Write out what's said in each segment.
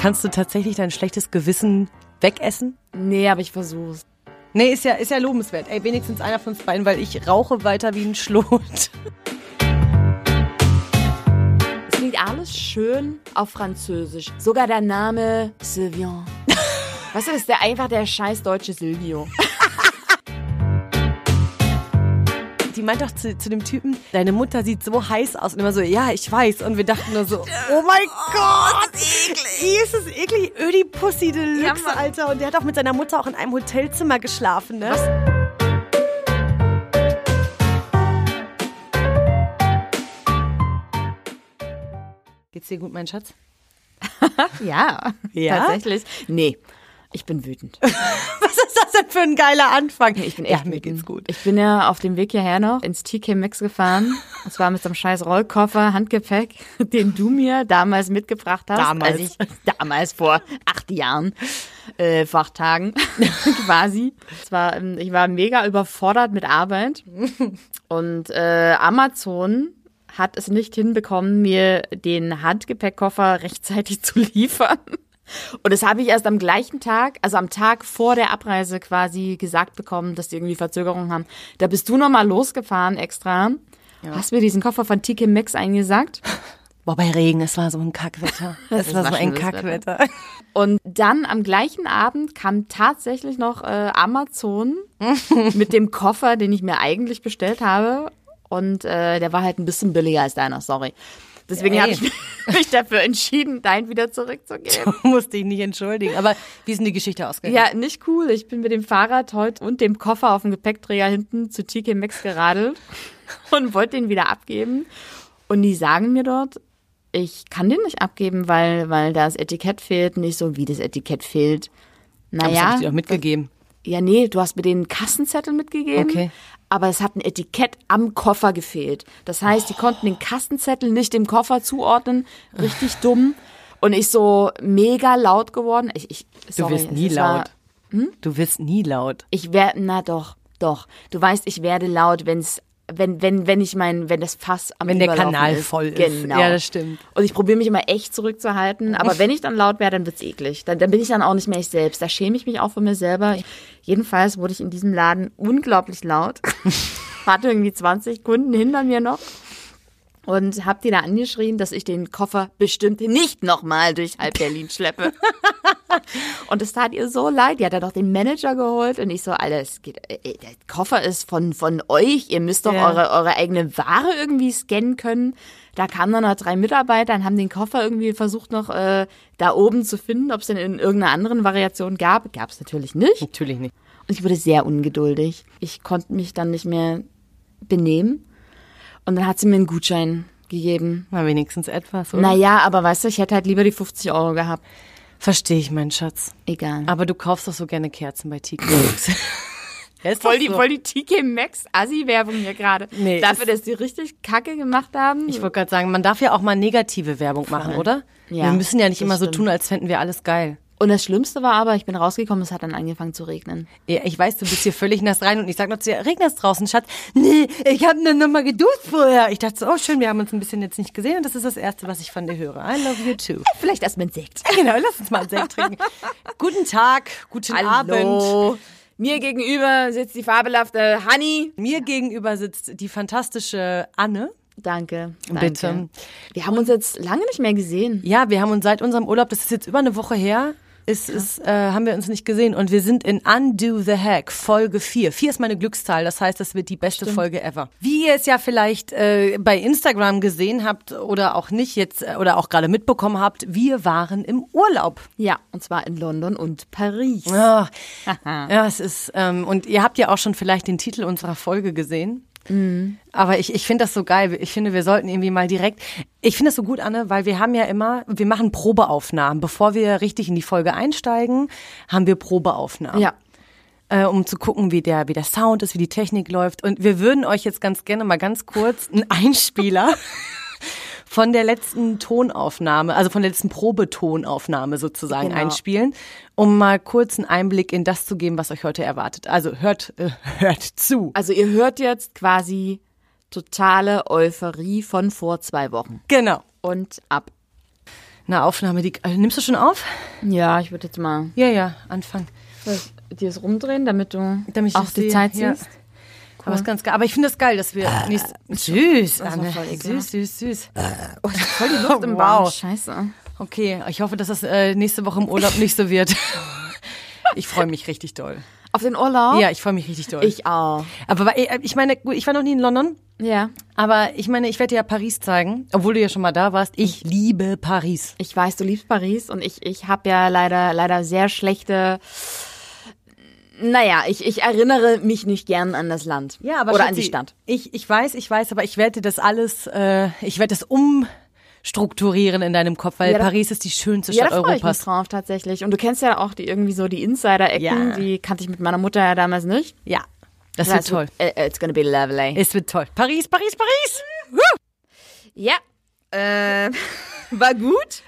Kannst du tatsächlich dein schlechtes Gewissen wegessen? Nee, aber ich versuch's. Nee, ist ja, ist ja lobenswert. Ey, wenigstens einer von uns beiden, weil ich rauche weiter wie ein Schlot. Es klingt alles schön auf Französisch. Sogar der Name Sylvian. Weißt du, das ist der, einfach der scheiß deutsche Silvio. Die meint doch zu, zu dem Typen, deine Mutter sieht so heiß aus. Und immer so, ja, ich weiß. Und wir dachten nur so, oh mein Gott. Das ist eklig. Ist es eklig. Ödi Pussy Deluxe, Ja. Alter. Und der hat auch mit seiner Mutter auch in einem Hotelzimmer geschlafen, ne? Geht's dir gut, mein Schatz? Ja, Ja? tatsächlich. Nee, ich bin wütend. Was ist das denn für ein geiler Anfang? Ich bin ja, echt mir wütend. geht's gut. Ich bin ja auf dem Weg hierher noch ins TK Maxx gefahren. Und zwar mit so einem scheiß Rollkoffer, Handgepäck, den du mir damals mitgebracht hast. Damals. Als ich, damals vor acht Jahren, äh, vor acht Tagen quasi. Es war, ähm, ich war mega überfordert mit Arbeit. Und äh, Amazon hat es nicht hinbekommen, mir den Handgepäckkoffer rechtzeitig zu liefern. Und das habe ich erst am gleichen Tag, also am Tag vor der Abreise quasi gesagt bekommen, dass die irgendwie Verzögerungen haben. Da bist du nochmal losgefahren extra. Hast mir diesen Koffer von TK Maxx eingesagt. Boah, bei Regen, es war so ein Kackwetter. Es war so ein Kackwetter. Und dann am gleichen Abend kam tatsächlich noch äh, Amazon mit dem Koffer, den ich mir eigentlich bestellt habe. Und äh, der war halt ein bisschen billiger als deiner, sorry. Deswegen Ey. habe ich mich dafür entschieden, deinen wieder zurückzugeben. Du musst dich nicht entschuldigen. Aber wie ist denn die Geschichte ausgegangen? Ja, nicht cool. Ich bin mit dem Fahrrad heute und dem Koffer auf dem Gepäckträger hinten zu TK Maxx geradelt und wollte den wieder abgeben. Und die sagen mir dort, ich kann den nicht abgeben, weil, weil das Etikett fehlt. Nicht so, wie das Etikett fehlt. Aber das Naja, hab ich dir doch mitgegeben. Ja, nee, du hast mir den Kassenzettel mitgegeben. Okay. Aber es hat ein Etikett am Koffer gefehlt. Das heißt, die konnten den Kassenzettel nicht dem Koffer zuordnen. Richtig dumm. Und ich so mega laut geworden. Ich, ich, Du sorry, wirst nie es war- laut. Du wirst nie laut. Ich werde, na doch, doch. Du weißt, ich werde laut, wenn's, wenn, wenn, wenn ich mein, wenn das Fass am Wenn der Überlaufen Kanal ist. voll ist. Genau. Ja, das stimmt. Und ich probiere mich immer echt zurückzuhalten. Aber wenn ich dann laut werde, dann wird's eklig. Dann, dann bin ich dann auch nicht mehr ich selbst. Da schäme ich mich auch von mir selber. Jedenfalls wurde ich in diesem Laden unglaublich laut. Hatte irgendwie 20 Kunden hinter mir noch. Und hab die da angeschrien, dass ich den Koffer bestimmt nicht nochmal durch halb Berlin schleppe. Und es tat ihr so leid. Die hat dann noch den Manager geholt und ich so, Alter, es geht, äh, der Koffer ist von, von euch. Ihr müsst doch Ja. eure, eure eigene Ware irgendwie scannen können. Da kamen dann noch drei Mitarbeiter und haben den Koffer irgendwie versucht noch äh, da oben zu finden, ob es denn in irgendeiner anderen Variation gab. Gab es natürlich nicht. Natürlich nicht. Und ich wurde sehr ungeduldig. Ich konnte mich dann nicht mehr benehmen. Und dann hat sie mir einen Gutschein gegeben. Mal wenigstens etwas, oder? Naja, aber weißt du, ich hätte halt lieber die 50 Euro gehabt. Verstehe ich, mein Schatz. Egal. Aber du kaufst doch so gerne Kerzen bei TK Maxx. Voll die, so. voll die TK Maxx Assi-Werbung hier gerade. Nee, Dafür, dass die richtig Kacke gemacht haben. Ich wollte gerade sagen, man darf ja auch mal negative Werbung machen, oder? Ja, wir müssen ja nicht immer so stimmt. tun, als fänden wir alles geil. Und das Schlimmste war aber, ich bin rausgekommen, es hat dann angefangen zu regnen. Ja, ich weiß, du bist hier völlig nass rein und ich sag noch zu dir, regnet es draußen, Schatz? Nee, ich habe nur noch mal geduscht vorher. Ich dachte so, oh schön, wir haben uns ein bisschen jetzt nicht gesehen und das ist das Erste, was ich von dir höre. I love you too. Vielleicht erst mit Sekt. genau, lass uns mal einen Sekt trinken. Guten Tag, guten Abend. Hallo. Mir gegenüber sitzt die fabelhafte Honey. Mir gegenüber sitzt die fantastische Anne. Danke, danke. Bitte. Wir haben uns jetzt lange nicht mehr gesehen. Ja, wir haben uns seit unserem Urlaub, das ist jetzt über eine Woche her, ist, ist, äh, haben wir uns nicht gesehen und wir sind in Undo the Hack, Folge 4. 4 ist meine Glückszahl, das heißt, das wird die beste Folge ever. Wie ihr es ja vielleicht äh, bei Instagram gesehen habt oder auch nicht jetzt äh, oder auch gerade mitbekommen habt, wir waren im Urlaub. Ja, und zwar in London und Paris. Ja, ja es ist, ähm, und ihr habt ja auch schon vielleicht den Titel unserer Folge gesehen. Aber ich, ich finde das so geil. Ich finde, wir sollten irgendwie mal direkt. Ich finde das so gut, Anne, weil wir haben ja immer, wir machen Probeaufnahmen. Bevor wir richtig in die Folge einsteigen, haben wir Probeaufnahmen. Ja. Äh, um zu gucken, wie der, wie der Sound ist, wie die Technik läuft. Und wir würden euch jetzt ganz gerne mal ganz kurz einen Einspieler von der letzten Tonaufnahme, also von der letzten Probetonaufnahme sozusagen Genau. einspielen, um mal kurz einen Einblick in das zu geben, was euch heute erwartet. Also hört, äh, hört zu. Also ihr hört jetzt quasi totale Euphorie von vor zwei Wochen. Genau. Und ab. Eine Aufnahme, die. Also, nimmst du schon auf? Ja, ich würde jetzt mal Ja, ja, anfangen. dir es rumdrehen, damit du Damit ich auch die Zeit ja. Siehst. Aber ist ganz geil. Aber ich finde es geil, dass wir nächst, süß, war Anne. Süß, süß, süß. Oh, ich voll die Luft im Wow. Bauch. Scheiße. Okay, ich hoffe, dass das äh, nächste Woche im Urlaub nicht so wird. Ich freue mich richtig doll. Auf den Urlaub? Ja, ich freue mich richtig doll. Ich auch. aber äh, ich meine, ich war noch nie in London, Ja. aber ich meine, ich werde dir ja Paris zeigen, obwohl du ja schon mal da warst. Ich liebe Paris. Ich weiß, du liebst Paris und ich, ich habe ja leider, leider sehr schlechte. Naja, ich, ich erinnere mich nicht gern an das Land. Ja, aber Oder Schatzi, an die Stadt. Ich, ich weiß, ich weiß, aber ich werde das alles, äh, ich werde das umstrukturieren in deinem Kopf, weil Ja, da- Paris ist die schönste Ja, Stadt da freue ich mich Europas. drauf tatsächlich. Und du kennst ja auch die irgendwie so die Insider-Ecken, Ja. die kannte ich mit meiner Mutter ja damals nicht. Ja, das Das wird toll. äh, It's gonna be lovely. Es wird toll. Paris, Paris, Paris. Ja. Äh, war gut.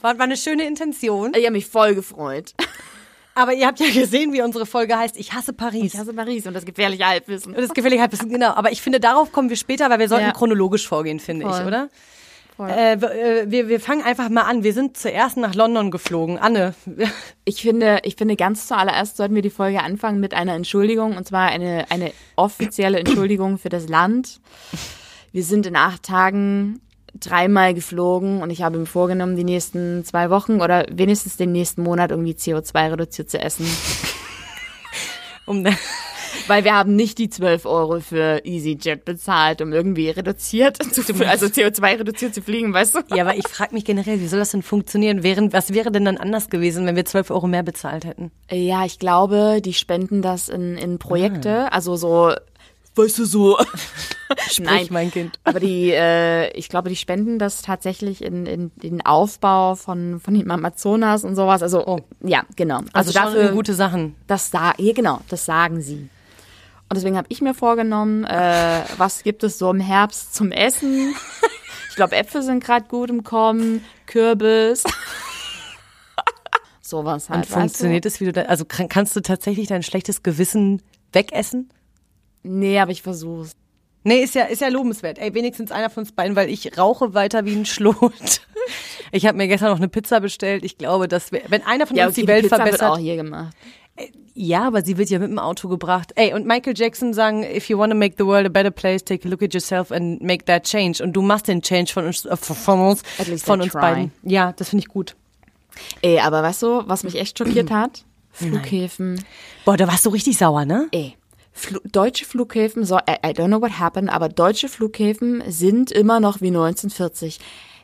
War, war eine schöne Intention. Ich habe mich voll gefreut. Aber ihr habt ja gesehen, wie unsere Folge heißt. Ich hasse Paris. Ich hasse Paris und das gefährliche Halbwissen. Und das gefällig Halbwissen, genau. Aber ich finde, darauf kommen wir später, weil wir sollten Ja. chronologisch vorgehen, finde ich, Voll. oder? Voll. Äh, äh, wir, wir fangen einfach mal an. Wir sind zuerst nach London geflogen. Anne, Ich finde, ich finde, ganz zuallererst sollten wir die Folge anfangen mit einer Entschuldigung und zwar eine, eine offizielle Entschuldigung für das Land. Wir sind in acht Tagen dreimal geflogen und ich habe mir vorgenommen, die nächsten zwei Wochen oder wenigstens den nächsten Monat irgendwie CO2 reduziert zu essen. um, Weil wir haben nicht die 12 Euro für EasyJet bezahlt, um irgendwie reduziert zu, also CO2 reduziert zu fliegen, weißt du? ja, aber ich frage mich generell, wie soll das denn funktionieren? Wären, was wäre denn dann anders gewesen, wenn wir 12 Euro mehr bezahlt hätten? Ja, ich glaube, die spenden das in, in Projekte, also so, weißt du, so. Sprich, mein Kind. Aber die, äh, ich glaube, die spenden das tatsächlich in, in den Aufbau von, von dem Amazonas und sowas. Also, ja, genau. Also, Also, dafür, gute Sachen. das sa ja, genau, das sagen sie. Und deswegen habe ich mir vorgenommen, äh, was gibt es so im Herbst zum Essen? Ich glaube, Äpfel sind gerade gut im Kommen, Kürbis. Sowas halt. Und funktioniert es, wie du da, also kann, kannst du tatsächlich dein schlechtes Gewissen wegessen? Nee, aber ich versuch's. Nee, ist ja, ist ja lobenswert. Ey, wenigstens einer von uns beiden, weil ich rauche weiter wie ein Schlot. Ich habe mir gestern noch eine Pizza bestellt. Ich glaube, dass wir, wenn einer von Ja, uns okay, die Welt Pizza verbessert. wird auch hier gemacht. Ja, aber sie wird ja mit dem Auto gebracht. Ey, und Michael Jackson sagen, if you want to make the world a better place, take a look at yourself and make that change. Und du machst den Change von uns, äh, von uns, von uns try. beiden. Ja, das finde ich gut. Ey, aber weißt du, was mich echt schockiert hat? Flughäfen. Boah, da warst du richtig sauer, ne? Ey, Flu deutsche Flughäfen, so, I, I don't know what happened, aber deutsche Flughäfen sind immer noch wie 1940.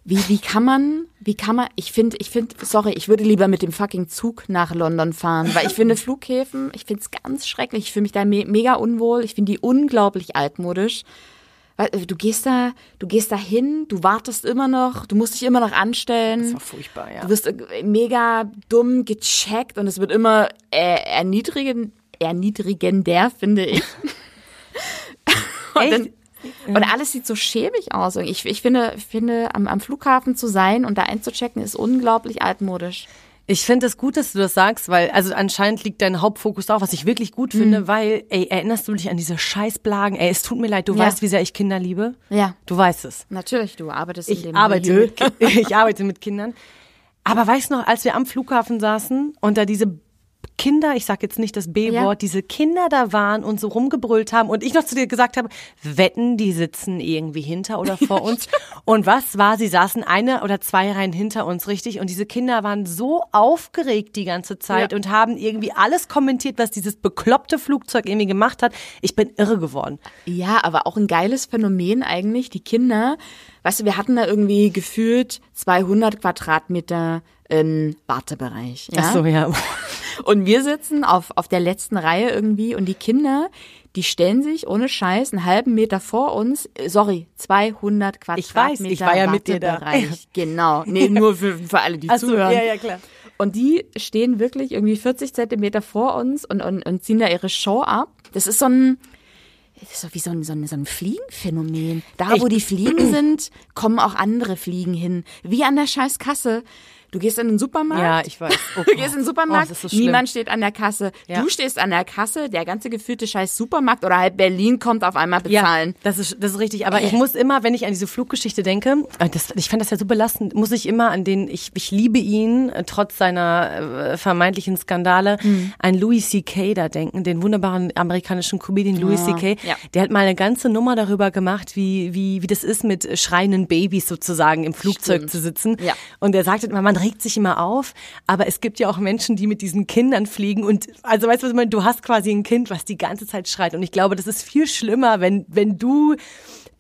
Wie, wie kann man, wie kann man, ich finde, ich finde, sorry, ich würde lieber mit dem fucking Zug nach London fahren, weil ich finde Flughäfen, ich finde es ganz schrecklich, ich fühle mich da me mega unwohl, ich finde die unglaublich altmodisch. Weil, äh, Du gehst da, du gehst da hin, du wartest immer noch, du musst dich immer noch anstellen. Das war furchtbar, ja. Du wirst äh, mega dumm gecheckt und es wird immer äh, erniedrigend, erniedrigender, finde ich. und, dann, und alles sieht so schäbig aus. Und ich, ich finde, ich finde am, am Flughafen zu sein und da einzuchecken, ist unglaublich altmodisch. Ich finde es gut, dass du das sagst, weil, also anscheinend liegt dein Hauptfokus darauf, was ich wirklich gut finde, weil, ey, erinnerst du dich an diese Scheißblagen? Ey, es tut mir leid, du Ja. weißt, wie sehr ich Kinder liebe. Ja. Du weißt es. Natürlich, du arbeitest in Ich dem arbeite, Milieu. mit, ich arbeite mit Kindern. Aber weißt du noch, als wir am Flughafen saßen und da diese Kinder, ich sag jetzt nicht das B-Wort, Ja. diese Kinder da waren und so rumgebrüllt haben und ich noch zu dir gesagt habe, wetten, die sitzen irgendwie hinter oder vor uns. Und was war, sie saßen eine oder zwei Reihen hinter uns, richtig? Und diese Kinder waren so aufgeregt die ganze Zeit Ja. und haben irgendwie alles kommentiert, was dieses bekloppte Flugzeug irgendwie gemacht hat. Ich bin irre geworden. Ja, aber auch ein geiles Phänomen eigentlich. Die Kinder, weißt du, wir hatten da irgendwie gefühlt 200 Quadratmeter ähm, Wartebereich. Ja? Ach so, ja. Und wir sitzen auf, auf der letzten Reihe irgendwie und die Kinder, die stellen sich ohne Scheiß einen halben Meter vor uns, äh, sorry, 200 Quadratmeter Ich weiß, ich war ja mit dir da. Genau. Nee, nur für, für alle, die Ach so, zuhören. ja, ja, klar. Und die stehen wirklich irgendwie 40 Zentimeter vor uns und, und, und ziehen da ihre Show ab. Das ist so ein, so wie so ein, so ein, so ein Fliegenphänomen. Da, wo Ich- die Fliegen sind, kommen auch andere Fliegen hin. Wie an der scheiß Kasse. Du gehst in den Supermarkt. Ja, ich weiß. Oh du gehst in den Supermarkt, Oh, das ist so niemand steht an der Kasse. Ja. Du stehst an der Kasse, der ganze gefühlte scheiß Supermarkt oder halb Berlin kommt auf einmal bezahlen. Ja, das ist, das ist richtig. Aber ich muss immer, wenn ich an diese Fluggeschichte denke, äh, das, ich fand das ja so belastend, muss ich immer an den, ich, ich liebe ihn, äh, trotz seiner äh, vermeintlichen Skandale, Mhm. an Louis C.K. da denken, den wunderbaren amerikanischen Comedian Louis C.K. ja. Der hat mal eine ganze Nummer darüber gemacht, wie, wie, wie das ist, mit schreienden Babys sozusagen im Flugzeug Stimmt. zu sitzen. Und er sagte immer, man regt sich immer auf, aber es gibt ja auch Menschen, die mit diesen Kindern fliegen und also weißt du, was ich meine? Du hast quasi ein Kind, was die ganze Zeit schreit und ich glaube, das ist viel schlimmer, wenn wenn du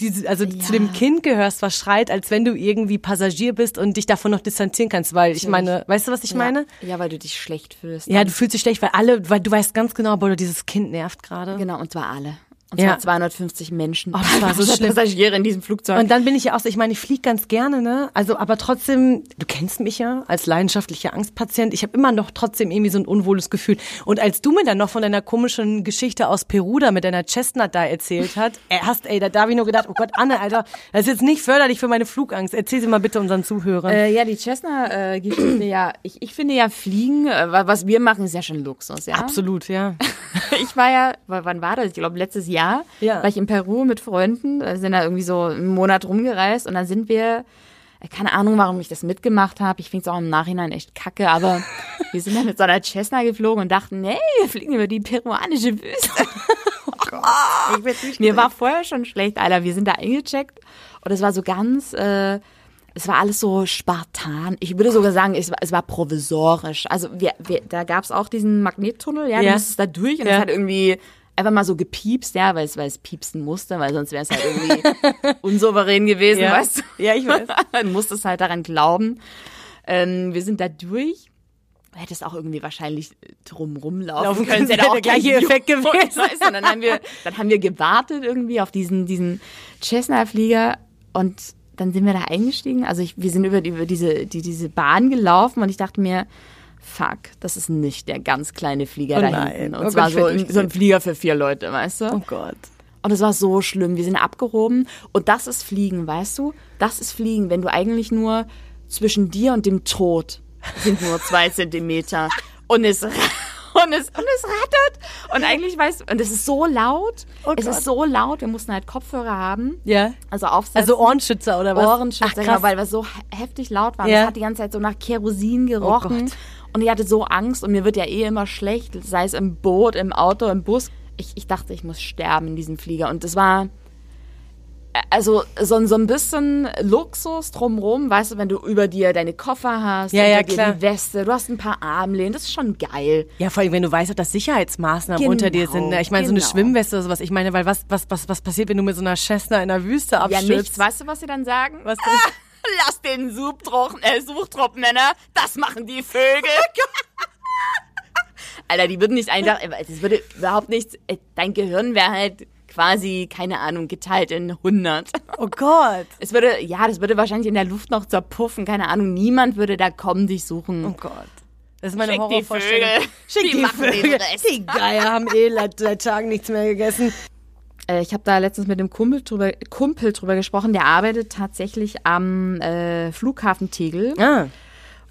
diese, also zu dem Kind gehörst, was schreit, als wenn du irgendwie Passagier bist und dich davon noch distanzieren kannst, weil ich meine, weißt du, was ich meine? Ja. ja, weil du dich schlecht fühlst. Ja, du fühlst dich schlecht, weil alle, weil du weißt ganz genau, boah, dieses Kind nervt gerade. Genau, und zwar alle. Und Ja. zwar 250 Menschen. Oh, das war so schlimm. Passagiere in diesem Flugzeug. Und dann bin ich ja auch so, ich meine, ich fliege ganz gerne, ne? Also, aber trotzdem, du kennst mich ja als leidenschaftlicher Angstpatient. Ich habe immer noch trotzdem irgendwie so ein unwohles Gefühl. Und als du mir dann noch von deiner komischen Geschichte aus Peru da mit deiner Chestnut da erzählt hat, äh, hast, ey, da, da habe ich nur gedacht, oh Gott, Anne, Alter, das ist jetzt nicht förderlich für meine Flugangst. Erzähl sie mal bitte unseren Zuhörern. Äh, ja, die Cessna-Geschichte, ja, ich, ich finde ja Fliegen, äh, wa- was wir machen, ist ja schon Luxus, ja. Absolut, ja. Ich war ja, wann war das? Ich glaube, letztes Jahr Ja. war ich in Peru mit Freunden, sind da irgendwie so einen Monat rumgereist und dann sind wir, äh, keine Ahnung, warum ich das mitgemacht habe. Ich finde es auch im Nachhinein echt kacke, aber wir sind dann mit so einer Cessna geflogen und dachten, nee, wir fliegen über die peruanische Wüste. Mir war vorher schon schlecht, Alter. Wir sind da eingecheckt und es war so ganz, äh, es war alles so spartan. Ich würde sogar sagen, es war, es war provisorisch. Also wir, wir, da gab es auch diesen Magnettunnel, ja, Ja. du musstest da durch und Ja. es hat irgendwie einfach mal so gepiepst, ja, weil es, weil es piepsen musste, weil sonst wäre es halt irgendwie unsouverän gewesen, Ja. weißt du? Ja, ich weiß. Dann musstest halt daran glauben. Ähm, wir sind da durch. Du hättest auch irgendwie wahrscheinlich drumrum laufen, Laufen können. Es hätte auch der gleiche Effekt gewesen. Weißt? Und dann haben wir, dann haben wir gewartet irgendwie auf diesen, diesen Cessna-Flieger und dann sind wir da eingestiegen. Also ich, wir sind über, über diese, die, diese Bahn gelaufen und ich dachte mir, fuck, das ist nicht der ganz kleine Flieger Oh da nein. hinten. Und Oh Gott, zwar ich so, so ein Flieger für vier Leute, weißt du? Oh Gott. Und es war so schlimm. Wir sind abgehoben. Und das ist Fliegen, weißt du? Das ist Fliegen, wenn du eigentlich nur zwischen dir und dem Tod sind nur zwei Zentimeter. Und es, und es, und es rattert. Und eigentlich weißt du, und es ist so laut. Oh es Gott. ist so laut. Wir mussten halt Kopfhörer haben. Ja. Also aufsetzen. Also Ohrenschützer oder was? Ohrenschützer, Ach, genau, weil es so he- heftig laut war. Und Ja. Es hat die ganze Zeit so nach Kerosin gerochen. Oh Gott. Und ich hatte so Angst und mir wird ja eh immer schlecht, sei es im Boot, im Auto, im Bus. Ich, ich dachte, ich muss sterben in diesem Flieger. Und das war äh, also so, ein- so ein bisschen Luxus drumrum, weißt du, wenn du über dir deine Koffer hast, Ja, ja, klar. die Weste, du hast ein paar Armlehnen, das ist schon geil. Ja, vor allem, wenn du weißt, dass Sicherheitsmaßnahmen Genau, unter dir sind. ne? Ich meine, so eine genau. Schwimmweste oder sowas. Ich meine, weil was, was, was, was passiert, wenn du mit so einer Cessna in der Wüste Ja, abstürzt? nichts. Weißt du, was sie dann sagen? Was denn? Lass den Suchtrupp, äh, Suchtrupp, Männer, das machen die Vögel. Alter, die würden nicht einfach, das würde überhaupt nichts, äh, dein Gehirn wäre halt quasi, keine Ahnung, geteilt in 100. Oh Gott. Es würde, ja, das würde wahrscheinlich in der Luft noch zerpuffen, keine Ahnung, niemand würde da kommen, dich suchen. Oh Gott. Das ist meine Schick die Horrorvorstellung. Vögel. Schick Die die, machen den Vögel. Rest. Die Geier haben eh seit Tagen nichts mehr gegessen. Äh, ich habe da letztens mit einem Kumpel drüber, Kumpel drüber gesprochen, der arbeitet tatsächlich am äh, Flughafen Tegel. Ah.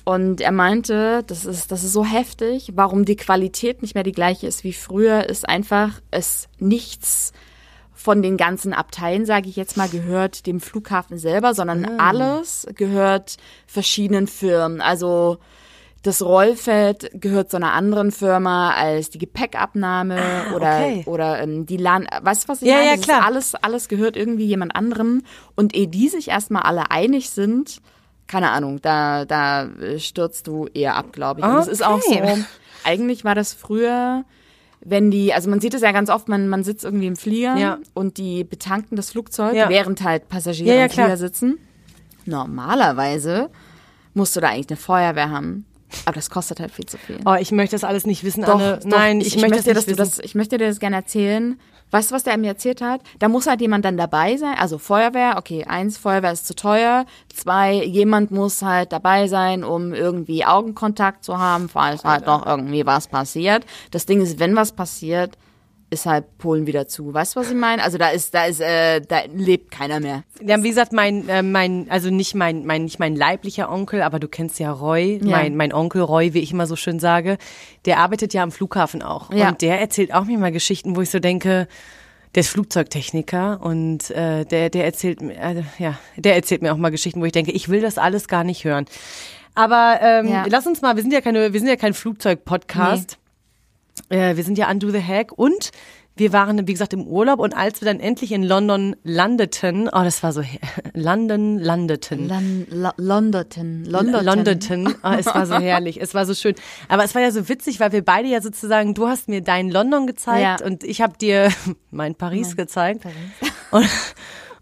Und er meinte, das ist, das ist so heftig, warum die Qualität nicht mehr die gleiche ist wie früher, ist einfach, es nichts von den ganzen Abteilen, sage ich jetzt mal, gehört dem Flughafen selber, sondern alles gehört verschiedenen Firmen. Also das Rollfeld gehört zu einer anderen Firma als die Gepäckabnahme oder okay. oder ähm, die Land. Weißt du, was ich Ja, meine? ja, Das klar. alles alles gehört irgendwie jemand anderem und ehe die sich erstmal alle einig sind, keine Ahnung, da da äh, stürzt du eher ab, glaube ich. Und es ist auch so. Eigentlich war das früher wenn die, also man sieht es ja ganz oft, man, man sitzt irgendwie im Flieger Ja. und die betanken das Flugzeug, Ja. während halt Passagiere Ja, im Flieger sitzen. Normalerweise musst du da eigentlich eine Feuerwehr haben. Aber das kostet halt viel zu viel. Oh, ich möchte das alles nicht wissen, Doch, Anne. doch, Nein, ich, möchte, dir, das nicht das, ich möchte dir das gerne erzählen. Weißt du, was der mir erzählt hat? Da muss halt jemand dann dabei sein. Also Feuerwehr, okay, eins, Feuerwehr ist zu teuer. Zwei, jemand muss halt dabei sein, um irgendwie Augenkontakt zu haben, falls halt noch irgendwie was passiert. Das Ding ist, wenn was passiert, ist halt Polen wieder zu. Weißt du, was ich meine? Also da ist, da ist, äh, da lebt keiner mehr. Ja, wie gesagt, mein, äh, mein, also nicht mein, mein, nicht mein leiblicher Onkel, aber du kennst ja Roy, Ja. mein, mein Onkel Roy, wie ich immer so schön sage, der arbeitet ja am Flughafen auch. Ja. Und der erzählt auch mir mal Geschichten, wo ich so denke, der ist Flugzeugtechniker und äh, der, der erzählt mir, äh, ja, der erzählt mir auch mal Geschichten, wo ich denke, ich will das alles gar nicht hören. Aber ähm, Ja. lass uns mal, wir sind ja keine, wir sind ja kein Flugzeug-Podcast. Äh, wir sind ja Undo the Hack und wir waren, wie gesagt, im Urlaub und als wir dann endlich in London landeten, oh, das war so, London landeten. Lon Lo Londoton. Londoton. London, oh, es war so herrlich, es war so schön. Aber es war ja so witzig, weil wir beide ja sozusagen, du hast mir dein London gezeigt Ja. und ich habe dir mein Paris gezeigt. Und,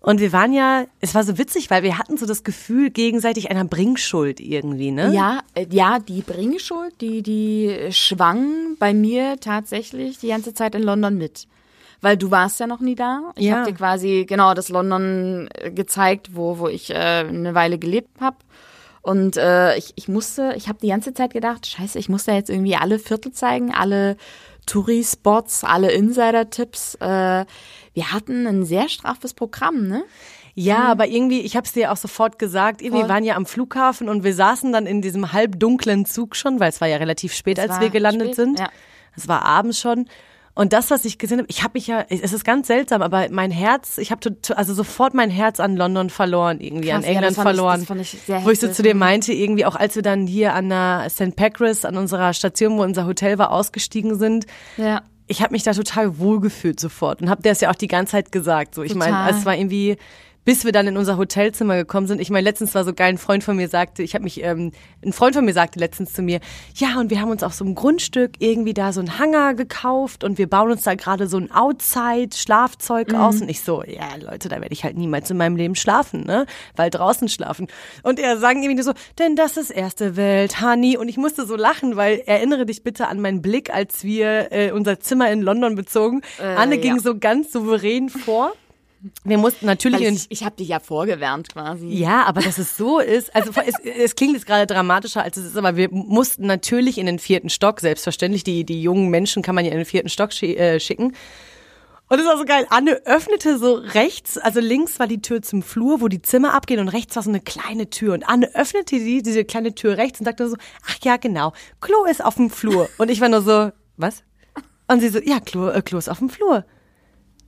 und wir waren ja, es war so witzig, weil wir hatten so das Gefühl gegenseitig einer Bringschuld irgendwie, ne? Ja, äh, ja, die Bringschuld, die, die schwang bei mir tatsächlich die ganze Zeit in London mit. Weil du warst ja noch nie da. Ich Ja. habe dir quasi genau das London äh, gezeigt, wo, wo ich äh, eine Weile gelebt habe. Und äh, ich, ich musste, ich habe die ganze Zeit gedacht, scheiße, ich muss da jetzt irgendwie alle Viertel zeigen, alle Touri-Spots, alle Insider-Tipps. Äh, wir hatten ein sehr straffes Programm, ne? Ja, aber irgendwie, ich habe es dir auch sofort gesagt, irgendwie Voll. waren ja am Flughafen und wir saßen dann in diesem halbdunklen Zug schon, weil es war ja relativ spät, als war wir gelandet spät, sind. ja. Es war abends schon. Und das, was ich gesehen habe, ich habe mich ja, es ist ganz seltsam, aber mein Herz, ich habe also sofort mein Herz an London verloren, irgendwie Krass, an ja, England ich- verloren. das fand ich sehr wo ich so zu dir meinte, irgendwie auch als wir dann hier an der St. Pancras, an unserer Station, wo unser Hotel war, ausgestiegen sind, Ja. ich habe mich da total wohlgefühlt sofort und habe dir das ja auch die ganze Zeit gesagt. So, ich meine, es war irgendwie, bis wir dann in unser Hotelzimmer gekommen sind. Ich meine, letztens war so geil, ein Freund von mir sagte, ich habe mich, ähm, ein Freund von mir sagte letztens zu mir, ja, und wir haben uns auf so einem Grundstück irgendwie da so einen Hangar gekauft und wir bauen uns da gerade so ein Outside-Schlafzeug Mhm. aus. Und ich so, ja, Leute, da werde ich halt niemals in meinem Leben schlafen, ne? Weil draußen schlafen. Und er sagen irgendwie nur so, denn das ist erste Welt, Honey. Und ich musste so lachen, weil erinnere dich bitte an meinen Blick, als wir äh, unser Zimmer in London bezogen. Anne ja. ging so ganz souverän vor. Wir mussten natürlich Weil ich, ich habe dich ja vorgewärmt quasi. ja, aber dass es so ist, also es, es klingt jetzt gerade dramatischer, als es ist, aber wir mussten natürlich in den vierten Stock, selbstverständlich, die, die jungen Menschen kann man ja in den vierten Stock schi äh, schicken. Und es war so geil, Anne öffnete so rechts, also links war die Tür zum Flur, wo die Zimmer abgehen und rechts war so eine kleine Tür. Und Anne öffnete die, diese kleine Tür rechts und sagte so, ach ja, genau, Klo ist auf dem Flur. Und ich war nur so, was? Und sie so, ja, Klo, äh, Klo ist auf dem Flur.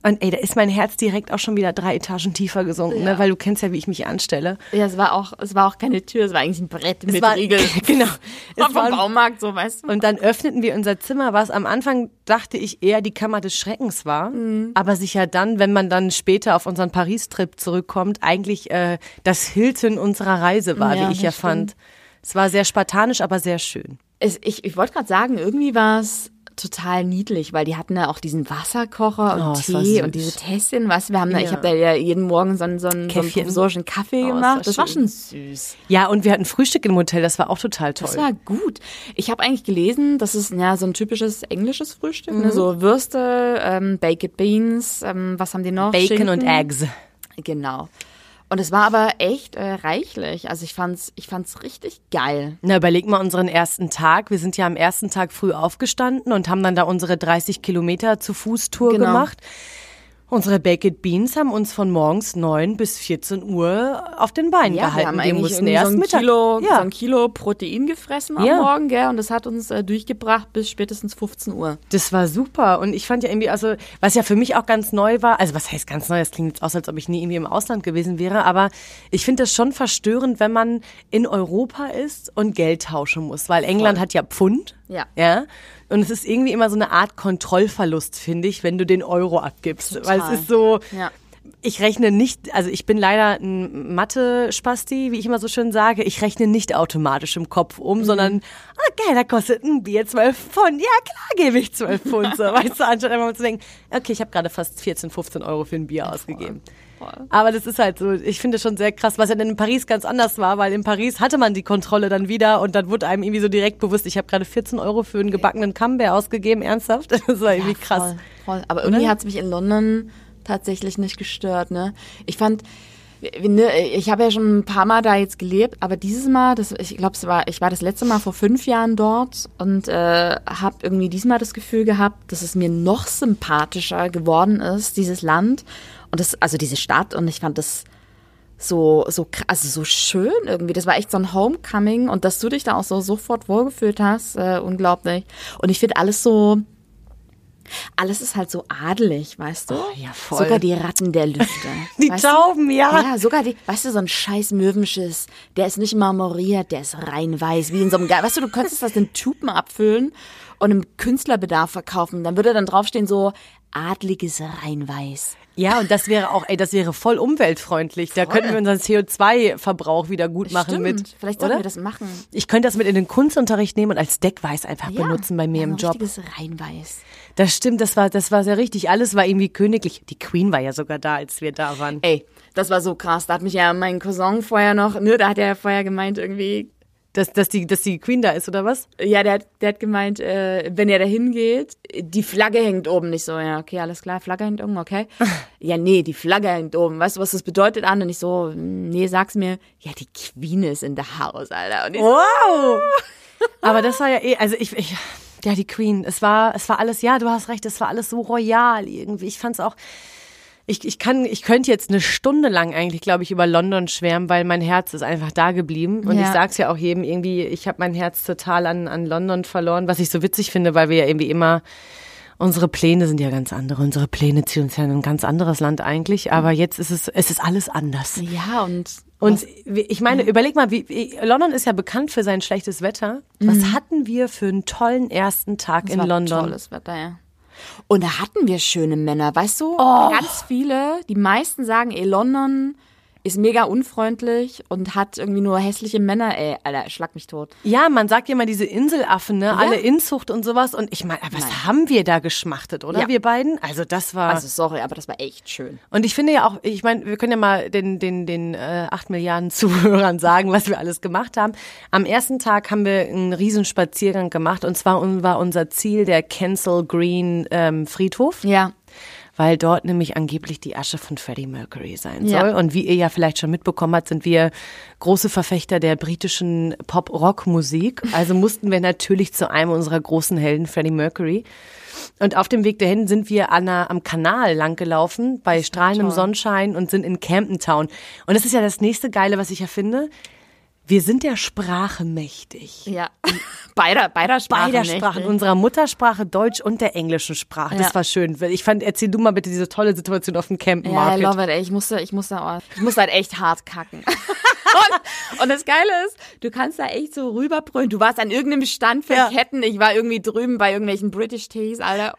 Und ey, da ist mein Herz direkt auch schon wieder drei Etagen tiefer gesunken, ne? weil du kennst ja, wie ich mich anstelle. Ja, es war auch, es war auch keine Tür, es war eigentlich ein Brett mit war, Riegel. genau. Es war, vom Baumarkt, so weißt du. und dann öffneten wir unser Zimmer, was am Anfang dachte ich eher die Kammer des Schreckens war, Mhm. aber sich ja dann, wenn man dann später auf unseren Paris-Trip zurückkommt, eigentlich äh, das Hilton unserer Reise war, Ja, wie ich ja das fand. Es war sehr spartanisch, aber sehr schön. Es, ich ich wollte gerade sagen, irgendwie war es total niedlich, weil die hatten ja auch diesen Wasserkocher und Oh, Tee und diese Tässchen, was wir haben da, ich habe da ja jeden Morgen so einen, so einen, so einen provisorischen Kaffee Oh, gemacht. war das war schon süß. Ja, und wir hatten Frühstück im Hotel, das war auch total toll. Das war gut. Ich habe eigentlich gelesen, das ist ja so ein typisches englisches Frühstück, Mhm. ne? so Würste, ähm, Baked Beans, ähm, was haben die noch? Bacon Schinken. und Eggs. Genau. Und es war aber echt äh, reichlich. Also ich fand's, ich fand's richtig geil. Na, überleg mal unseren ersten Tag. Wir sind ja am ersten Tag früh aufgestanden und haben dann da unsere 30 Kilometer zu Fuß-Tour Genau. gemacht. Unsere Baked Beans haben uns von morgens 9 bis 14 Uhr auf den Beinen Ja, wir gehalten. haben wir eigentlich mussten erst so ein. Kilo, so ja. ein Kilo Protein gefressen am Ja. Morgen, gell? Und das hat uns äh, durchgebracht bis spätestens 15 Uhr. Das war super. Und ich fand ja irgendwie, also, was ja für mich auch ganz neu war, also was heißt ganz neu, das klingt jetzt aus, als ob ich nie irgendwie im Ausland gewesen wäre, aber ich finde das schon verstörend, wenn man in Europa ist und Geld tauschen muss, weil England hat ja Pfund. Ja. Ja. Und es ist irgendwie immer so eine Art Kontrollverlust, finde ich, wenn du den Euro abgibst. Total. Weil es ist so, Ja. ich rechne nicht, also ich bin leider ein Mathe-Spasti, wie ich immer so schön sage. Ich rechne nicht automatisch im Kopf um, sondern, ah geil, da kostet ein Bier 12 Pfund. Ja klar gebe ich 12 Pfund. So, weißt du, anstatt einfach mal zu denken, okay, ich habe gerade fast 14, 15 Euro für ein Bier ausgegeben. Aber das ist halt so, ich finde schon sehr krass, was ja dann in Paris ganz anders war, weil in Paris hatte man die Kontrolle dann wieder und dann wurde einem irgendwie so direkt bewusst, ich habe gerade 14 Euro für einen gebackenen Camembert ausgegeben, ernsthaft? Das war irgendwie krass. Voll, voll. Aber irgendwie hat's mich in London tatsächlich nicht gestört, ne? Ich fand, ne, ich habe ja schon ein paar Mal da jetzt gelebt, aber dieses Mal, das, ich glaube, war, ich war das letzte Mal vor fünf Jahren dort und äh, habe irgendwie diesmal das Gefühl gehabt, dass es mir noch sympathischer geworden ist, dieses Land und das, also diese Stadt und ich fand das so, so, also so schön irgendwie. Das war echt so ein Homecoming und dass du dich da auch so sofort wohlgefühlt hast, äh, unglaublich. Und ich finde alles so, alles ist halt so adelig, weißt du? Oh, ja, voll. Sogar die Ratten der Lüfte. die Tauben, du? ja. Ja, sogar die, weißt du, so ein scheiß Möwenschiss, der ist nicht marmoriert, der ist rein weiß, wie in so einem, weißt du, du könntest das in Tupen abfüllen und im Künstlerbedarf verkaufen. Dann würde dann draufstehen so adliges Reinweiß. Ja, und das wäre auch, ey, das wäre voll umweltfreundlich. Voll. Da könnten wir unseren CO2-Verbrauch wieder gut machen Stimmt. mit. Vielleicht sollten oder? wir das machen. Ich könnte das mit in den Kunstunterricht nehmen und als Deckweiß einfach ja, benutzen bei mir im Job. Richtiges Reinweiß. Das stimmt, das war, das war sehr richtig. Alles war irgendwie königlich. Die Queen war ja sogar da, als wir da waren. Ey, das war so krass. Da hat mich ja mein Cousin vorher noch, ne, da hat er ja vorher gemeint, irgendwie, dass, dass, die, dass die Queen da ist, oder was? Ja, der, der hat gemeint, äh, wenn er da hingeht, die Flagge hängt oben. Nicht so, ja, okay, alles klar, Flagge hängt oben, okay. ja, nee, die Flagge hängt oben. Weißt du, was das bedeutet, an? Und ich so, nee, sag's mir. Ja, die Queen ist in der Haus, Alter. Wow! So, Aber das war ja eh, also ich, ich, ja, die Queen, es war, es war alles, ja, du hast recht, es war alles so royal irgendwie. Ich fand's auch, ich, ich kann, ich könnte jetzt eine Stunde lang eigentlich, glaube ich, über London schwärmen, weil mein Herz ist einfach da geblieben. Und ja. ich sag's ja auch jedem irgendwie, ich habe mein Herz total an, an London verloren, was ich so witzig finde, weil wir ja irgendwie immer unsere Pläne sind ja ganz andere. Unsere Pläne ziehen uns ja in ein ganz anderes Land eigentlich. Aber jetzt ist es, es ist alles anders. Ja, und. Und ich meine, überleg mal, wie, London ist ja bekannt für sein schlechtes Wetter. Was mhm. hatten wir für einen tollen ersten Tag das in war London? Tolles Wetter, ja. Und da hatten wir schöne Männer, weißt du? Oh. Ganz viele. Die meisten sagen, ey, London ist mega unfreundlich und hat irgendwie nur hässliche Männer. Ey, Alter, schlag mich tot. Ja, man sagt ja immer diese Inselaffen, ne? Ja. Alle Inzucht und sowas. Und ich meine, was Nein. haben wir da geschmachtet, oder? Ja. Wir beiden? Also das war. Also sorry, aber das war echt schön. Und ich finde ja auch, ich meine, wir können ja mal den, den, den äh, acht Milliarden Zuhörern sagen, was wir alles gemacht haben. Am ersten Tag haben wir einen riesen Spaziergang gemacht und zwar war unser Ziel der Kensal Green ähm, Friedhof. Ja weil dort nämlich angeblich die Asche von Freddie Mercury sein soll. Ja. Und wie ihr ja vielleicht schon mitbekommen habt, sind wir große Verfechter der britischen Pop-Rock-Musik. Also mussten wir natürlich zu einem unserer großen Helden, Freddie Mercury. Und auf dem Weg dahin sind wir an einer, am Kanal langgelaufen, bei strahlendem Sonnenschein und sind in Camden Town. Und das ist ja das nächste Geile, was ich ja finde. Wir sind der Sprache mächtig. Ja, beider, beider Sprachen. Beider Sprachen, unserer Muttersprache Deutsch und der englischen Sprache. Das ja. war schön. Ich fand, erzähl du mal bitte diese tolle Situation auf dem Camp Market. Ja, I love it, ey. Ich musste, ich musste, ich musste halt echt hart kacken. und, und, das Geile ist, du kannst da echt so rüberbrüllen. Du warst an irgendeinem Stand für ja. Ketten. Ich war irgendwie drüben bei irgendwelchen British Teas, Alter.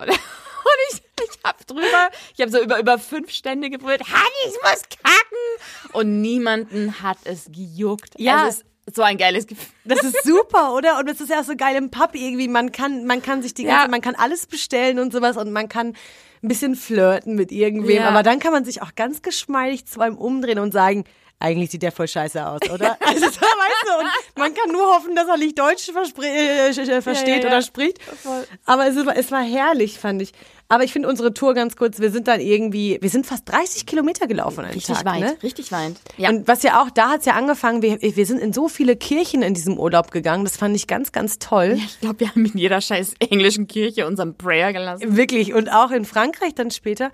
Und, ich, ich hab drüber, ich habe so über, über fünf Stände gebrüllt, Hanni, ich muss kacken. Und niemanden hat es gejuckt. Ja. Also so ein geiles Gefühl. Das ist super, oder? Und es ist ja auch so geil im Pub irgendwie. Man kann, man kann sich die ganze, ja. man kann alles bestellen und sowas und man kann ein bisschen flirten mit irgendwem. Ja. Aber dann kann man sich auch ganz geschmeidig zu einem umdrehen und sagen, eigentlich sieht der voll scheiße aus, oder? Also, weißt du, und man kann nur hoffen, dass er nicht Deutsch äh, versteht ja, ja, oder spricht. Voll. Aber es war, es war herrlich, fand ich. Aber ich finde unsere Tour ganz kurz, wir sind dann irgendwie, wir sind fast 30 Kilometer gelaufen an Richtig Tag, weit, ne? richtig weit. Ja. Und was ja auch, da hat es ja angefangen, wir, wir sind in so viele Kirchen in diesem Urlaub gegangen, das fand ich ganz, ganz toll. Ja, ich glaube, wir haben in jeder scheiß englischen Kirche unseren Prayer gelassen. Wirklich, und auch in Frankreich dann später.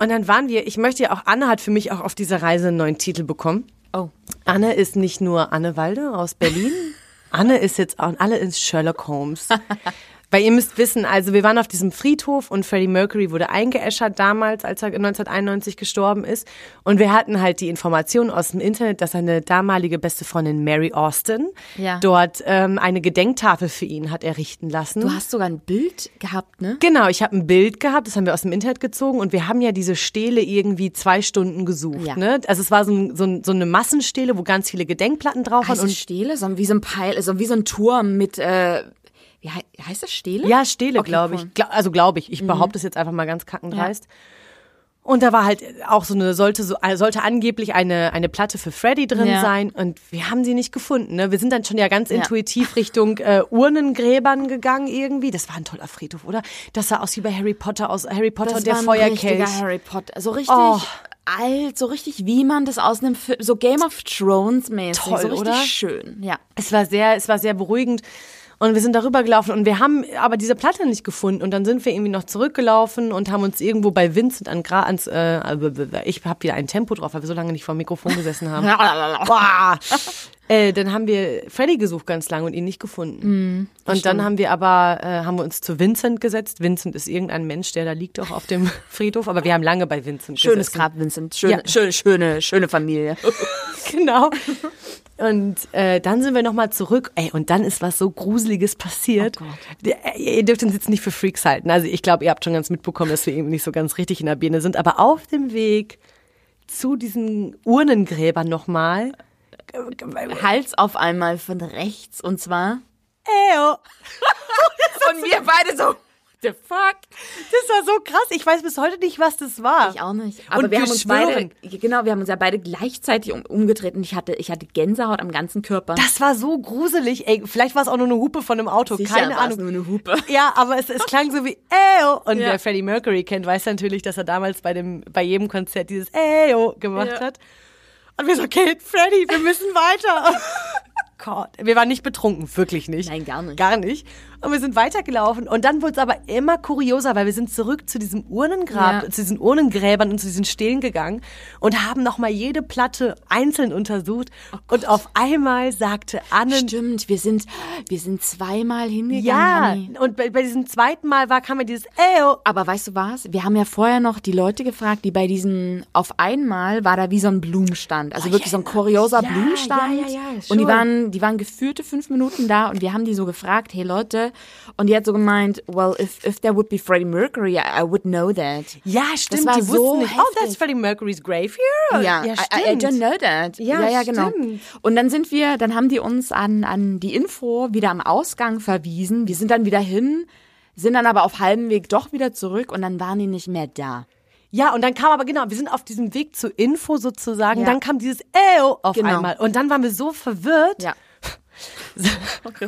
Und dann waren wir, ich möchte ja auch, Anne hat für mich auch auf dieser Reise einen neuen Titel bekommen. Oh. Anne ist nicht nur Anne Walde aus Berlin. Anne ist jetzt auch, alle ins Sherlock Holmes. Weil ihr müsst wissen, also wir waren auf diesem Friedhof und Freddie Mercury wurde eingeäschert damals, als er 1991 gestorben ist. Und wir hatten halt die Information aus dem Internet, dass seine damalige beste Freundin Mary Austin ja. dort ähm, eine Gedenktafel für ihn hat errichten lassen. Du hast sogar ein Bild gehabt, ne? Genau, ich habe ein Bild gehabt, das haben wir aus dem Internet gezogen und wir haben ja diese Stele irgendwie zwei Stunden gesucht. Ja. Ne? Also es war so, so, so eine Massenstele, wo ganz viele Gedenkplatten drauf waren. Und Stele, so wie so ein Peil, so wie so ein Turm mit äh, wie heißt das Stele? Ja, Stele, okay, glaube ich. Gla also glaube ich. Ich mhm. behaupte es jetzt einfach mal ganz kackendreist. Ja. Und da war halt auch so eine, sollte so, äh, sollte angeblich eine, eine Platte für Freddy drin ja. sein. Und wir haben sie nicht gefunden. Ne? Wir sind dann schon ja ganz intuitiv Richtung äh, Urnengräbern gegangen irgendwie. Das war ein toller Friedhof, oder? Das sah aus wie bei Harry Potter aus Harry Potter das und der war ein Feuerkelch. Harry Potter. So richtig. Oh alt, so richtig wie man das aus einem Film, so Game of Thrones mäßig, Toll, so richtig oder? schön. Ja. Es war sehr, es war sehr beruhigend. Und wir sind darüber gelaufen und wir haben aber diese Platte nicht gefunden. Und dann sind wir irgendwie noch zurückgelaufen und haben uns irgendwo bei Vincent an Gra ans, äh, ich habe wieder ein Tempo drauf, weil wir so lange nicht vor dem Mikrofon gesessen haben. Äh, dann haben wir Freddy gesucht ganz lange und ihn nicht gefunden. und dann haben wir aber, äh, haben wir uns zu Vincent gesetzt. Vincent ist irgendein Mensch, der da liegt auch auf dem Friedhof, aber wir haben lange bei Vincent Schönes gesessen. Grab, Vincent. Schöne, Ja. schöne, schöne, schöne Familie. genau. Und äh, dann sind wir nochmal zurück. Ey, und dann ist was so Gruseliges passiert. Oh Ihr dürft uns jetzt nicht für Freaks halten. Also ich glaube, ihr habt schon ganz mitbekommen, dass wir eben nicht so ganz richtig in der Birne sind. Aber auf dem Weg zu diesen Urnengräbern nochmal. Hals auf einmal von rechts und zwar. Ew. Und wir beide so. The fuck? Das war so krass. Ich weiß bis heute nicht, was das war. Ich auch nicht. Aber Und wir wir haben uns schwören. beide, genau, wir haben uns ja beide gleichzeitig um, umgedreht und ich hatte, ich hatte Gänsehaut am ganzen Körper. Das war so gruselig. Ey, vielleicht war es auch nur eine Hupe von einem Auto. Sicher Keine Ahnung. nur eine Hupe. Ja, aber es, es klang so wie Eyo. Und Ja. wer Freddie Mercury kennt, weiß natürlich, dass er damals bei dem bei jedem Konzert dieses Eyo gemacht Ja. hat. Und wir so, okay, Freddie, wir müssen weiter. Gott, wir waren nicht betrunken, wirklich nicht. Nein, gar nicht. Gar nicht. Und wir sind weitergelaufen und dann wurde es aber immer kurioser, weil wir sind zurück zu diesem Urnengrab, Ja. zu diesen Urnengräbern und zu diesen Stelen gegangen und haben nochmal jede Platte einzeln untersucht. und auf einmal sagte Anne, Stimmt, wir sind, wir sind zweimal hingegangen. ja, Hanni. und bei, bei diesem zweiten Mal war, kam mir dieses Eyo. Aber weißt du was? Wir haben ja vorher noch die Leute gefragt, die bei diesen, auf einmal war da wie so ein Blumenstand. Also Oh, wirklich ich so ein kurioser. Ja, Blumenstand. ja, ja, ja, und die waren, die waren geführte fünf Minuten da und wir haben die so gefragt, hey Leute. Und die hat so gemeint, well, if, if there would be Freddie Mercury, I, I would know that. Ja, stimmt, war die so wussten nicht, oh, that's Freddie Mercury's grave here. Ja, ja I, I stimmt. don't know that. Ja, ja, ja, genau. stimmt. Und dann sind wir, dann haben die uns an, an die Info wieder am Ausgang verwiesen. Wir sind dann wieder hin, sind dann aber auf halbem Weg doch wieder zurück und dann waren die nicht mehr da. Ja, und dann kam aber, genau, wir sind auf diesem Weg zur Info sozusagen, Ja. dann kam dieses Eyo auf Genau. einmal. Und dann waren wir so verwirrt. Ja.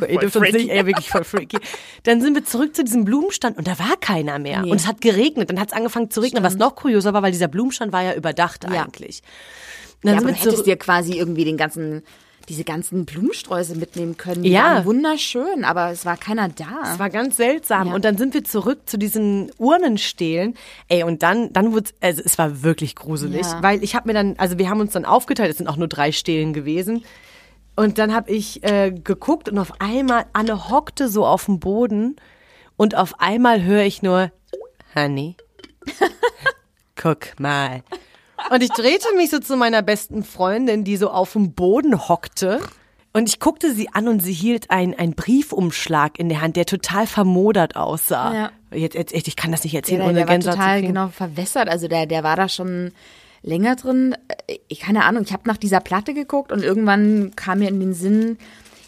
Ihr dürft uns nicht, ey, wirklich voll freaky. Dann sind wir zurück zu diesem Blumenstand und da war keiner mehr. Nee. Und es hat geregnet. Dann hat es angefangen zu regnen, was noch kurioser war, weil dieser Blumenstand war ja überdacht Ja. eigentlich. Und dann Ja, aber du hättest dir quasi irgendwie den ganzen, diese ganzen Blumensträuße mitnehmen können. Die Ja. wunderschön, aber es war keiner da. Es war ganz seltsam. Ja. Und dann sind wir zurück zu diesen Urnenstelen. Ey, und dann, dann wurde also es war wirklich gruselig, Ja. weil ich habe mir dann, also wir haben uns dann aufgeteilt, es sind auch nur drei Stelen gewesen. Und dann habe ich äh, geguckt und auf einmal, Anne hockte so auf dem Boden und auf einmal höre ich nur, Honey, guck mal. Und ich drehte mich so zu meiner besten Freundin, die so auf dem Boden hockte. Und ich guckte sie an und sie hielt ein, ein Briefumschlag in der Hand, der total vermodert aussah. Ja. Jetzt, jetzt, ich kann das nicht erzählen, der, ohne der war Gänsehaut total genau verwässert. Also der, der war da schon länger drin. Ich, keine Ahnung, ich habe nach dieser Platte geguckt und irgendwann kam mir in den Sinn,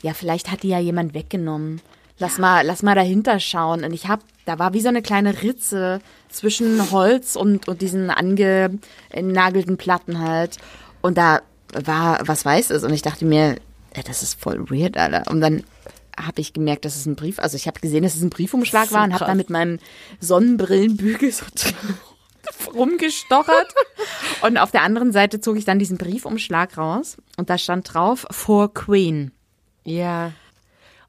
ja, vielleicht hat die ja jemand weggenommen. Lass mal, lass mal dahinter schauen. Und ich habe, da war wie so eine kleine Ritze zwischen Holz und, und diesen angenagelten Platten halt. Und da war was Weißes. Und ich dachte mir, ja, das ist voll weird, Alter. Und dann habe ich gemerkt, dass es ein Brief, also ich habe gesehen, dass es ein Briefumschlag So war und habe dann mit meinem Sonnenbrillenbügel so rumgestochert. Und auf der anderen Seite zog ich dann diesen Briefumschlag raus und da stand drauf For Queen. Ja.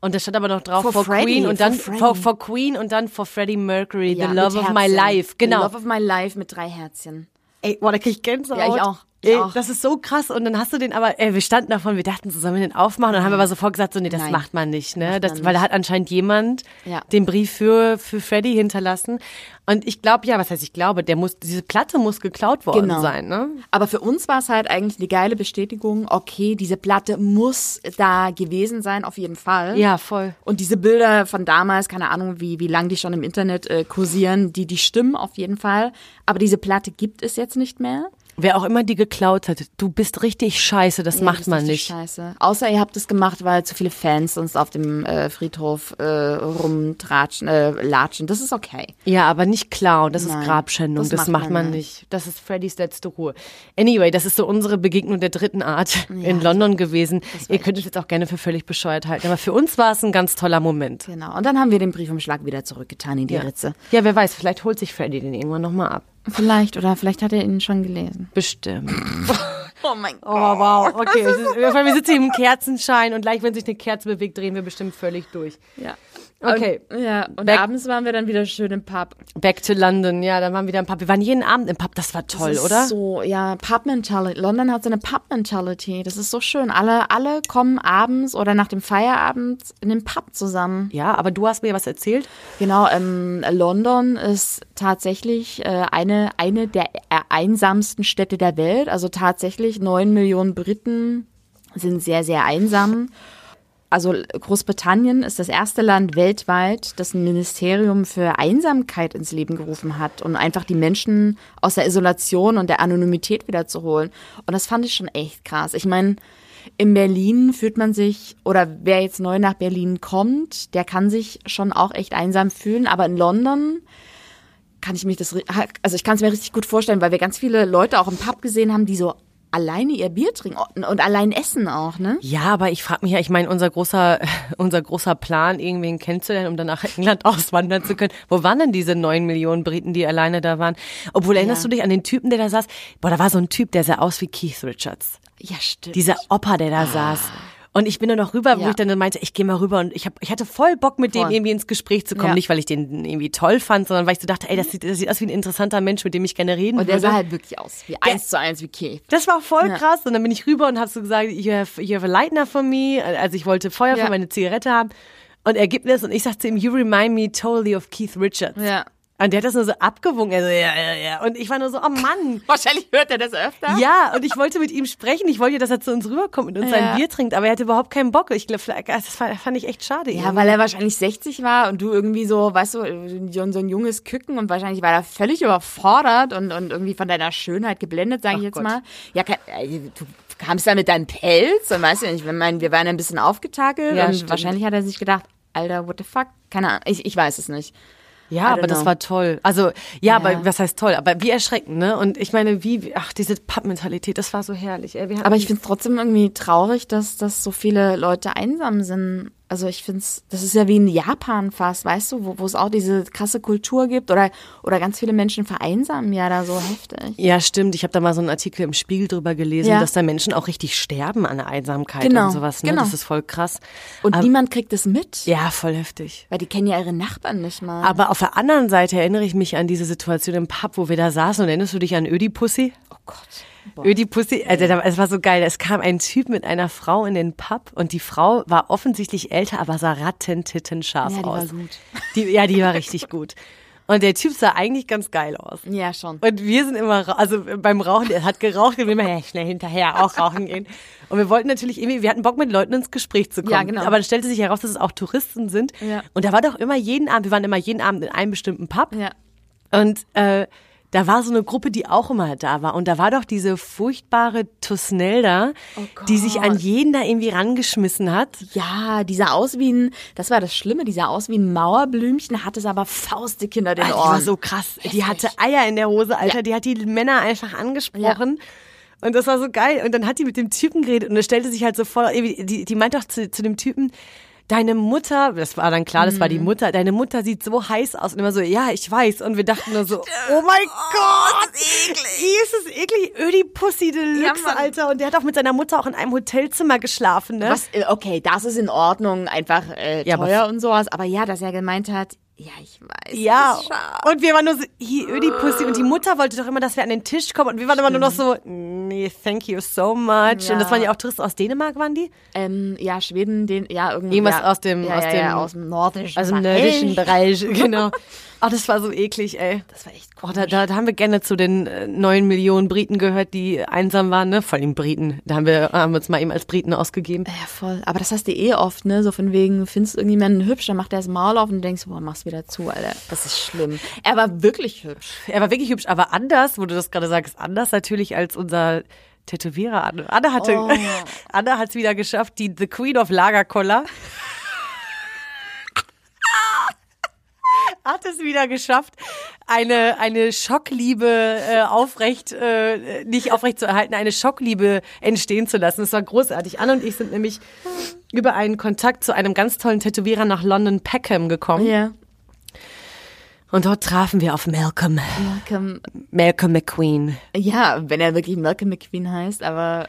Und da stand aber noch drauf For Queen und dann for, for Queen und dann for Freddie Mercury, Ja, The Love of My. Life. Genau. The Love of My Life mit drei Herzchen. Ey, boah, da krieg ich Gänsehaut. Ja, ich auch. Ey, auch. Das ist so krass. Und dann hast du den aber, ey, wir standen davon, wir dachten so, sollen wir den aufmachen? Und dann haben wir aber sofort gesagt, so, nee, das Nein. macht man nicht, ne? Das, man weil da hat anscheinend jemand Ja. den Brief für, für Freddy hinterlassen. Und ich glaube, ja, was heißt ich glaube, der muss, diese Platte muss geklaut worden Genau. sein, ne? Aber für uns war es halt eigentlich eine geile Bestätigung, okay, diese Platte muss da gewesen sein, auf jeden Fall. Ja, voll. Und diese Bilder von damals, keine Ahnung, wie, wie lang die schon im Internet äh, kursieren, die, die stimmen auf jeden Fall. Aber diese Platte gibt es jetzt nicht mehr. Wer auch immer die geklaut hat, du bist richtig scheiße, das Ja, macht ist man nicht. Scheiße. Außer ihr habt es gemacht, weil zu viele Fans sonst auf dem äh, Friedhof äh, rumtratschen, äh, latschen. Das ist okay. Ja, aber nicht klauen, das ist Nein, Grabschändung, das das, macht macht man nicht. nicht. Das ist Freddys letzte Ruhe. Anyway, das ist so unsere Begegnung der dritten Art in London gewesen. Ihr könnt es jetzt auch gerne für völlig bescheuert halten, aber für uns war es ein ganz toller Moment. Genau. Und dann haben wir den Briefumschlag wieder zurückgetan in die Ja. Ritze. ja, wer weiß, vielleicht holt sich Freddy den irgendwann nochmal ab. Vielleicht, oder vielleicht hat er ihn schon gelesen. Bestimmt. Oh mein Gott. Oh, wow. Okay, ist, wir sitzen hier im Kerzenschein und gleich, wenn sich eine Kerze bewegt, drehen wir bestimmt völlig durch. Ja. Okay. Und, ja, und Back- abends waren wir dann wieder schön im Pub. Back to London. Ja, dann waren wir wieder im Pub. Wir waren jeden Abend im Pub. Das war toll, Das oder? So, ja, Pub-Mentality. London hat so eine Pub-Mentality. Das ist so schön. Alle, alle kommen abends oder nach dem Feierabend in den Pub zusammen. Ja, aber du hast mir was erzählt. Genau, ähm, London ist tatsächlich äh, eine, eine der äh, einsamsten Städte der Welt. Also tatsächlich neun Millionen Briten sind sehr, sehr einsam. Also Großbritannien ist das erste Land weltweit, das ein Ministerium für Einsamkeit ins Leben gerufen hat, um einfach die Menschen aus der Isolation und der Anonymität wiederzuholen. Und das fand ich schon echt krass. Ich meine, in Berlin fühlt man sich, oder wer jetzt neu nach Berlin kommt, der kann sich schon auch echt einsam fühlen. Aber in London kann ich mich das, also ich kann es mir richtig gut vorstellen, weil wir ganz viele Leute auch im Pub gesehen haben, die so alleine ihr Bier trinken und, allein essen auch, ne? Ja, aber ich frage mich ja, ich meine, unser großer, unser großer Plan, irgendwen kennenzulernen, um dann nach England auswandern zu können. Wo waren denn diese neun Millionen Briten, die alleine da waren? Obwohl, erinnerst Ja. du dich an den Typen, der da saß? Boah, da war so ein Typ, der sah aus wie Keith Richards. Ja, stimmt. Dieser Opa, der da saß. Und ich bin nur noch rüber, wo Ja. ich dann meinte, ich gehe mal rüber und ich hab, ich hatte voll Bock mit dem Voll. irgendwie ins Gespräch zu kommen, Ja. nicht weil ich den irgendwie toll fand, sondern weil ich so dachte, ey, das sieht, das sieht aus wie ein interessanter Mensch, mit dem ich gerne reden und der würde. sah halt wirklich aus, wie eins zu eins wie Keith. Das war voll Ja. krass. Und dann bin ich rüber und habe so gesagt, you have, you have a lightener for me. Also ich wollte Feuer für meine Zigarette haben. Und er gibt mir das und ich sagte ihm, you remind me totally of Keith Richards. Ja. Und der hat das nur so abgewunken. Er so, ja, ja, ja. Und ich war nur so, oh Mann. Wahrscheinlich hört er das öfter. Ja, und ich wollte mit ihm sprechen. Ich wollte, dass er zu uns rüberkommt und uns Ja. sein Bier trinkt. Aber er hatte überhaupt keinen Bock. Ich glaube, das fand ich echt schade. Ja, irgendwie. weil er wahrscheinlich 60 war und du irgendwie so, weißt du, so so ein junges Küken und wahrscheinlich war er völlig überfordert und, und irgendwie von deiner Schönheit geblendet, sage ich jetzt Gott. mal. Ja, kein, äh, du kamst da mit deinem Pelz und weißt du nicht, wir, meinen, wir waren ein bisschen aufgetakelt Ja, und stimmt. wahrscheinlich hat er sich gedacht, Alter, what the fuck? Keine Ahnung, ich, ich weiß es nicht. Ja, aber das war toll. Also, ja, aber Ja. was heißt toll? Aber wie erschreckend, ne? Und ich meine, wie, ach, diese Pub-Mentalität, das war so herrlich. Ey. Aber ich finde es trotzdem irgendwie traurig, dass, dass so viele Leute einsam sind. Also ich finde es, das ist ja wie in Japan fast, weißt du, wo, es auch diese krasse Kultur gibt oder, oder ganz viele Menschen vereinsamen ja da so heftig. Ja, stimmt. Ich habe da mal so einen Artikel im Spiegel drüber gelesen, Ja. dass da Menschen auch richtig sterben an Einsamkeit Genau, und sowas. Ne? genau. Das ist voll krass. Und Aber- niemand kriegt es mit, Ja, voll heftig. weil die kennen ja ihre Nachbarn nicht mal. Aber auf der anderen Seite erinnere ich mich an diese Situation im Pub, wo wir da saßen. Und erinnerst du dich an Ödipussy? oh Gott. Ödipussy, also da- es war so geil. Es kam ein Typ mit einer Frau in den Pub und die Frau war offensichtlich älter, aber sah rattentitten scharf Ja, die war aus. gut. Die, ja, die war richtig gut. Und der Typ sah eigentlich ganz geil aus. Ja, schon. Und wir sind immer, also beim Rauchen, der hat geraucht und wir immer ja, schnell hinterher auch rauchen gehen. Und wir wollten natürlich irgendwie, wir hatten Bock mit Leuten ins Gespräch zu kommen. Ja, genau. Aber dann stellte sich heraus, dass es auch Touristen sind. Ja. Und da war doch immer jeden Abend, wir waren immer jeden Abend in einem bestimmten Pub. Ja. Und äh, da war so eine Gruppe, die auch immer da war. Und da war doch diese furchtbare Tusnelda, Oh die sich an jeden da irgendwie rangeschmissen hat. Ja, die sah aus wie ein, das war das Schlimme, die sah aus wie ein Mauerblümchen, hatte es aber faustig hinter den Die Ohren. war so krass. Die hatte Eier in der Hose, Alter. Die hat die Männer einfach angesprochen. Und das war so geil. Und dann hat die mit dem Typen geredet und es stellte sich halt so vor, die, die meint doch zu, zu dem Typen, deine Mutter, das war dann klar, das war die Mutter, deine Mutter sieht so heiß aus und immer so, ja, ich weiß. Und wir dachten nur so, oh mein Gott, das ist eklig. Ist das eklig. Ödi Pussy Deluxe, Ja. Alter. Und der hat auch mit seiner Mutter auch in einem Hotelzimmer geschlafen, ne? Was, äh, okay, das ist in Ordnung, einfach äh, Ja, teuer und sowas. Aber ja, dass er gemeint hat, ja, ich weiß. Ja, und wir waren nur so, hi, Ödi-Pussy. Und die Mutter wollte doch immer, dass wir an den Tisch kommen. Und wir waren immer nur noch so, nee, thank you so much. Ja. Und das waren ja auch Touristen aus Dänemark, waren die? Ähm, ja, Schweden, den, ja, irgendwie. Irgendwas ja, aus dem- ja, aus dem- aus dem nordischen. Also nördischen Bereich, genau. Ach, das war so eklig, ey. Das war echt Oh, cool. da, da, da haben wir gerne zu den äh, neun Millionen Briten gehört, die einsam waren, ne? Vor allem Briten. Da haben wir, haben wir uns mal eben als Briten ausgegeben. Ja, voll. Aber das hast du eh oft, ne? So von wegen, findest du irgendjemanden hübsch, dann macht er das Maul auf und du denkst, boah, mach's wieder zu, Alter. Das ist schlimm. Er war wirklich hübsch. Er war wirklich hübsch, aber anders, wo du das gerade sagst, anders natürlich als unser Tätowierer Anne. Anne hatte, Oh. Anne hat es wieder geschafft, die The Queen of Lagerkoller. Hat es wieder geschafft, eine, eine Schockliebe äh, aufrecht, äh, nicht aufrecht zu erhalten, eine Schockliebe entstehen zu lassen. Das war großartig. Anne und ich sind nämlich über einen Kontakt zu einem ganz tollen Tätowierer nach London Peckham gekommen. Ja. Und dort trafen wir auf Malcolm. Malcolm, Malcolm McQueen. ja, wenn er wirklich Malcolm McQueen heißt, aber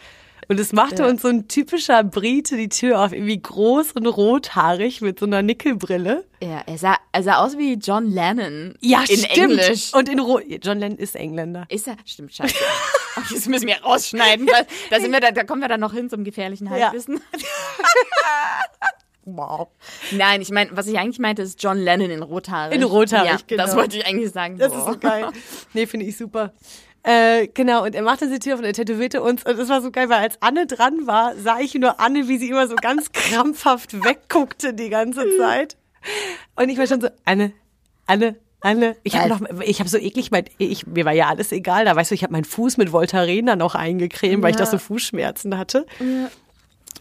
Und es machte uns so ein typischer Brite die Tür auf, irgendwie groß und rothaarig mit so einer Nickelbrille. ja, er sah, er sah aus wie John Lennon. Ja, in stimmt. Englisch. Und in Ro John Lennon ist Engländer. Ist er? Stimmt, scheiße. Oh, das müssen wir rausschneiden. Da, da, sind wir, da, da kommen wir dann noch hin zum gefährlichen Halbwissen. Wow. Nein, ich meine, was ich eigentlich meinte, ist John Lennon in rothaarig. In rothaarig, ja, genau. Das wollte ich eigentlich sagen. Das Boah. ist so geil. Nee, finde ich super. Äh, genau, und er machte die Tür auf und er tätowierte uns. Und es war so geil, weil als Anne dran war, sah ich nur Anne, wie sie immer so ganz krampfhaft wegguckte die ganze Zeit. Und ich war schon so, Anne, Anne, Anne. Ich habe noch, ich habe so eklig, mein, ich, mir war ja alles egal. Da weißt du, ich habe meinen Fuß mit Voltaren dann noch eingecremt, weil ich Ja. da so Fußschmerzen hatte.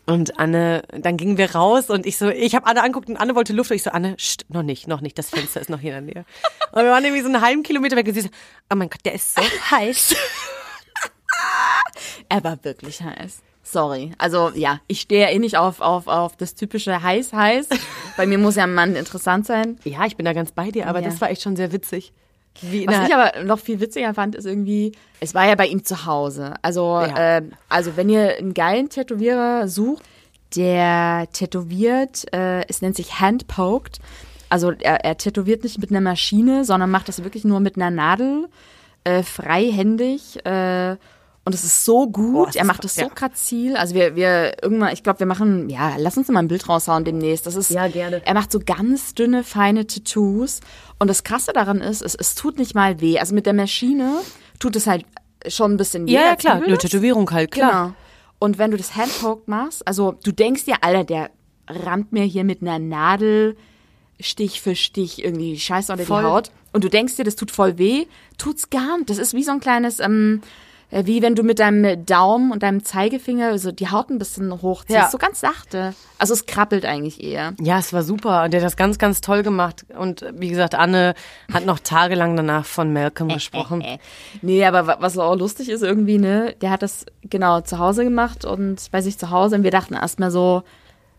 Und Anne, dann gingen wir raus und ich so, ich habe Anne angeguckt und Anne wollte Luft und ich so, Anne, sst, noch nicht, noch nicht, das Fenster ist noch hier in der Nähe. Und wir waren irgendwie so einen halben Kilometer weg und sie so, oh mein Gott, der ist so heiß. Er war wirklich heiß. Sorry. Also ja, ich stehe ja eh nicht auf, auf, auf das typische heiß-heiß. Bei mir muss ja ein Mann interessant sein. Ja, ich bin da ganz bei dir, aber Ja. das war echt schon sehr witzig. Wie Was ich aber noch viel witziger fand, ist irgendwie, es war ja bei ihm zu Hause. Also, Ja. ähm, also wenn ihr einen geilen Tätowierer sucht, der tätowiert, äh, es nennt sich Handpoked. Also er, er tätowiert nicht mit einer Maschine, sondern macht das wirklich nur mit einer Nadel, äh, freihändig. Äh, und es ist so gut. Es er macht es so ja. grazil. Also wir, wir irgendwann, ich glaube, wir machen, ja, lass uns mal ein Bild raushauen demnächst. Das ist, Ja, gerne. er macht so ganz dünne, feine Tattoos. Und das Krasse daran ist, es, es tut nicht mal weh. Also mit der Maschine tut es halt schon ein bisschen weh. ja, ja, klar, eine Tätowierung halt, klar. Genau. Und wenn du das Handpoked machst, also du denkst dir, Alter, der rammt mir hier mit einer Nadel Stich für Stich irgendwie Scheiße unter Voll. die Haut. Und du denkst dir, das tut voll weh. Tut's gar nicht. Das ist wie so ein kleines, ähm, äh, wie wenn du mit deinem Daumen und deinem Zeigefinger so die Haut ein bisschen hochziehst. Ja. So ganz sachte. Also es krabbelt eigentlich eher. Ja, es war super und der hat das ganz, ganz toll gemacht. Und äh, wie gesagt, Anne hat noch tagelang danach von Malcolm gesprochen. Äh, nee, aber wa- was auch lustig ist irgendwie, ne, der hat das genau zu Hause gemacht und bei sich zu Hause und wir dachten erstmal so,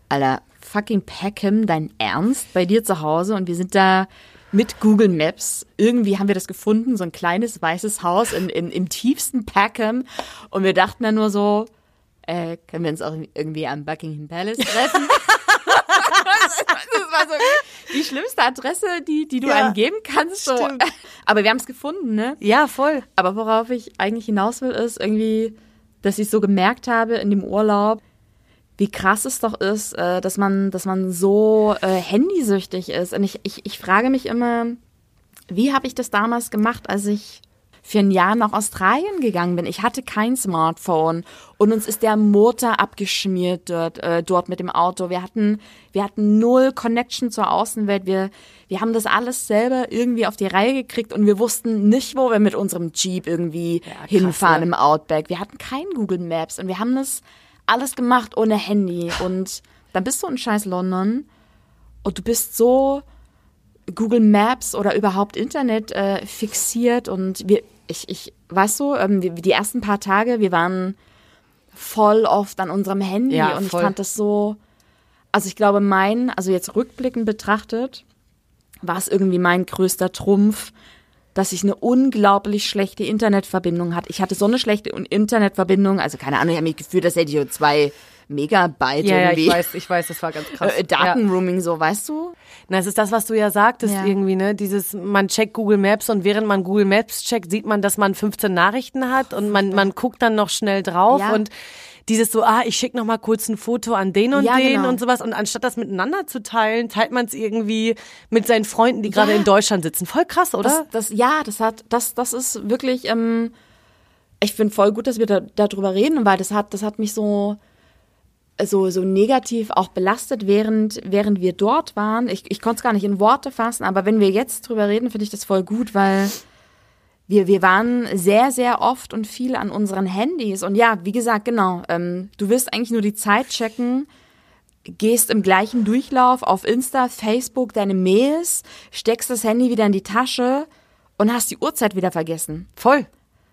Alter, fucking Peckham, dein Ernst bei dir zu Hause und wir sind da mit Google Maps. Irgendwie haben wir das gefunden, so ein kleines weißes Haus in, in, im tiefsten Peckham und wir dachten dann nur so, äh, können wir uns auch irgendwie am Buckingham Palace treffen? das war so die schlimmste Adresse, die, die du Ja, einem geben kannst. So. stimmt. Aber wir haben es gefunden, ne? Ja, voll. Aber worauf ich eigentlich hinaus will, ist irgendwie, dass ich so gemerkt habe in dem Urlaub, wie krass es doch ist, äh, dass man, dass man so äh, handysüchtig ist. Und ich, ich, ich frage mich immer, wie habe ich das damals gemacht, als ich für ein Jahr nach Australien gegangen bin. Ich hatte kein Smartphone und uns ist der Motor abgeschmiert dort, äh, dort mit dem Auto. Wir hatten, wir hatten null Connection zur Außenwelt. Wir, wir haben das alles selber irgendwie auf die Reihe gekriegt und wir wussten nicht, wo wir mit unserem Jeep irgendwie hinfahren ne? im Outback. Wir hatten kein Google Maps und wir haben das alles gemacht ohne Handy. Und dann bist du in scheiß London und du bist so Google Maps oder überhaupt Internet äh, fixiert und wir, ich, ich, weißt du, ähm, die ersten paar Tage, wir waren voll oft an unserem Handy Ja, und voll. ich fand das so, also ich glaube mein, also jetzt rückblickend betrachtet, war es irgendwie mein größter Trumpf, dass ich eine unglaublich schlechte Internetverbindung hatte. Ich hatte so eine schlechte Internetverbindung, also keine Ahnung, ich habe mich gefühlt, dass hätte ich zwei Megabyte Ja, ja, irgendwie. ich weiß, ich weiß, das war ganz krass. Äh, Datenroaming so, weißt du? Na, es ist das, was du ja sagtest Ja. irgendwie, ne? Dieses, man checkt Google Maps und während man Google Maps checkt, sieht man, dass man 15 Nachrichten hat und man, man guckt dann noch schnell drauf Ja. und dieses so, ah, ich schicke noch mal kurz ein Foto an den und Ja, den genau. und sowas und anstatt das miteinander zu teilen, teilt man es irgendwie mit seinen Freunden, die gerade in Deutschland sitzen. Voll krass, oder? Das, das, ja, das hat, das, das ist wirklich, ähm, ich finde voll gut, dass wir da, darüber reden, weil das hat, das hat mich so, so, so negativ auch belastet, während, während wir dort waren. Ich, ich konnte es gar nicht in Worte fassen, aber wenn wir jetzt drüber reden, finde ich das voll gut, weil wir, wir waren sehr, sehr oft und viel an unseren Handys. Und ja, wie gesagt, genau, ähm, du wirst eigentlich nur die Zeit checken, gehst im gleichen Durchlauf auf Insta, Facebook, deine Mails, steckst das Handy wieder in die Tasche und hast die Uhrzeit wieder vergessen. voll.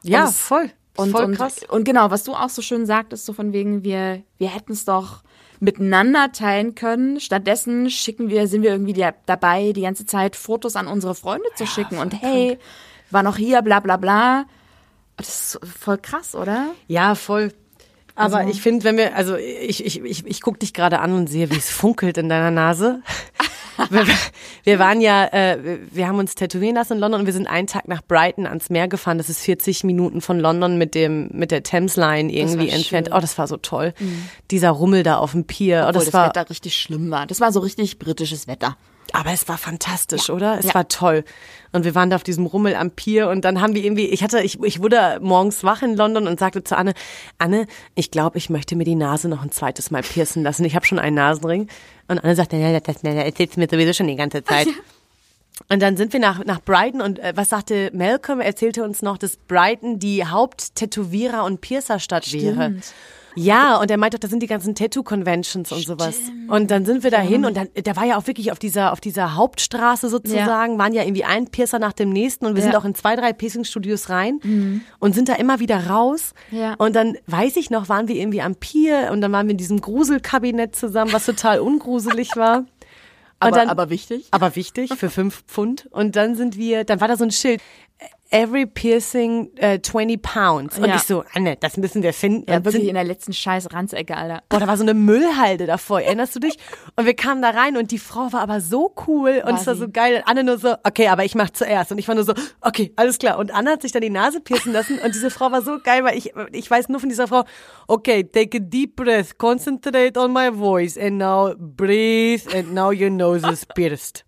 Ja, es- voll. Und, Voll und, krass. und genau, was du auch so schön sagtest, so von wegen, wir, wir hätten es doch miteinander teilen können. Stattdessen schicken wir, sind wir irgendwie dabei, die ganze Zeit Fotos an unsere Freunde zu schicken und hey, war noch hier, bla bla bla. Das ist voll krass, oder? Ja, voll. Aber Also- ich finde, wenn wir, also ich, ich, ich, ich gucke dich gerade an und sehe, wie es funkelt in deiner Nase. wir, wir waren ja, äh, wir haben uns tätowieren lassen in London und wir sind einen Tag nach Brighton ans Meer gefahren. Das ist 40 Minuten von London mit dem mit der Thames Line irgendwie entfernt. schön. Oh, das war so toll. Dieser Rummel da auf dem Pier. Oh, Obwohl das das, war, Wetter richtig schlimm war. Das war so richtig britisches Wetter. Aber es war fantastisch, oder? Es Ja. war toll. Und wir waren da auf diesem Rummel am Pier und dann haben wir irgendwie, ich hatte, ich, ich wurde morgens wach in London und sagte zu Anne, Anne, ich glaube, ich möchte mir die Nase noch ein zweites Mal piercen lassen. Ich habe schon einen Nasenring. Und Anne sagte, ja, das, das erzählst du mir sowieso schon die ganze Zeit. Und dann sind wir nach, nach Brighton und äh, was sagte Malcolm? Er erzählte uns noch, dass Brighton die Haupttätowierer- und Piercerstadt wäre. Ja, und er meinte auch, da sind die ganzen Tattoo-Conventions und sowas. Und dann sind wir da hin und dann, da war ja auch wirklich auf dieser, auf dieser Hauptstraße sozusagen, waren ja irgendwie ein Piercer nach dem nächsten und wir sind Ja. auch in zwei, drei Piercing-Studios rein und sind da immer wieder raus. Ja. Und dann weiß ich noch, waren wir irgendwie am Pier und dann waren wir in diesem Gruselkabinett zusammen, was total ungruselig war. Aber, dann, aber wichtig. aber wichtig, für fünf Pfund. Und dann sind wir, dann war da so ein Schild. Every piercing äh, 20 pounds. Und Ja. ich so, Anne, das müssen wir finden. Ja, wirklich sind, in der letzten scheiß Ranzecke, Alter. boah, da war so eine Müllhalde davor. Erinnerst du dich? Und wir kamen da rein und die Frau war aber so cool und War es war sie. so geil. Anne nur so, okay, aber ich mach zuerst. Und ich war nur so, okay, alles klar. Und Anne hat sich dann die Nase piercen lassen und diese Frau war so geil, weil ich, ich weiß nur von dieser Frau, okay, take a deep breath, concentrate on my voice and now breathe and now your nose is pierced.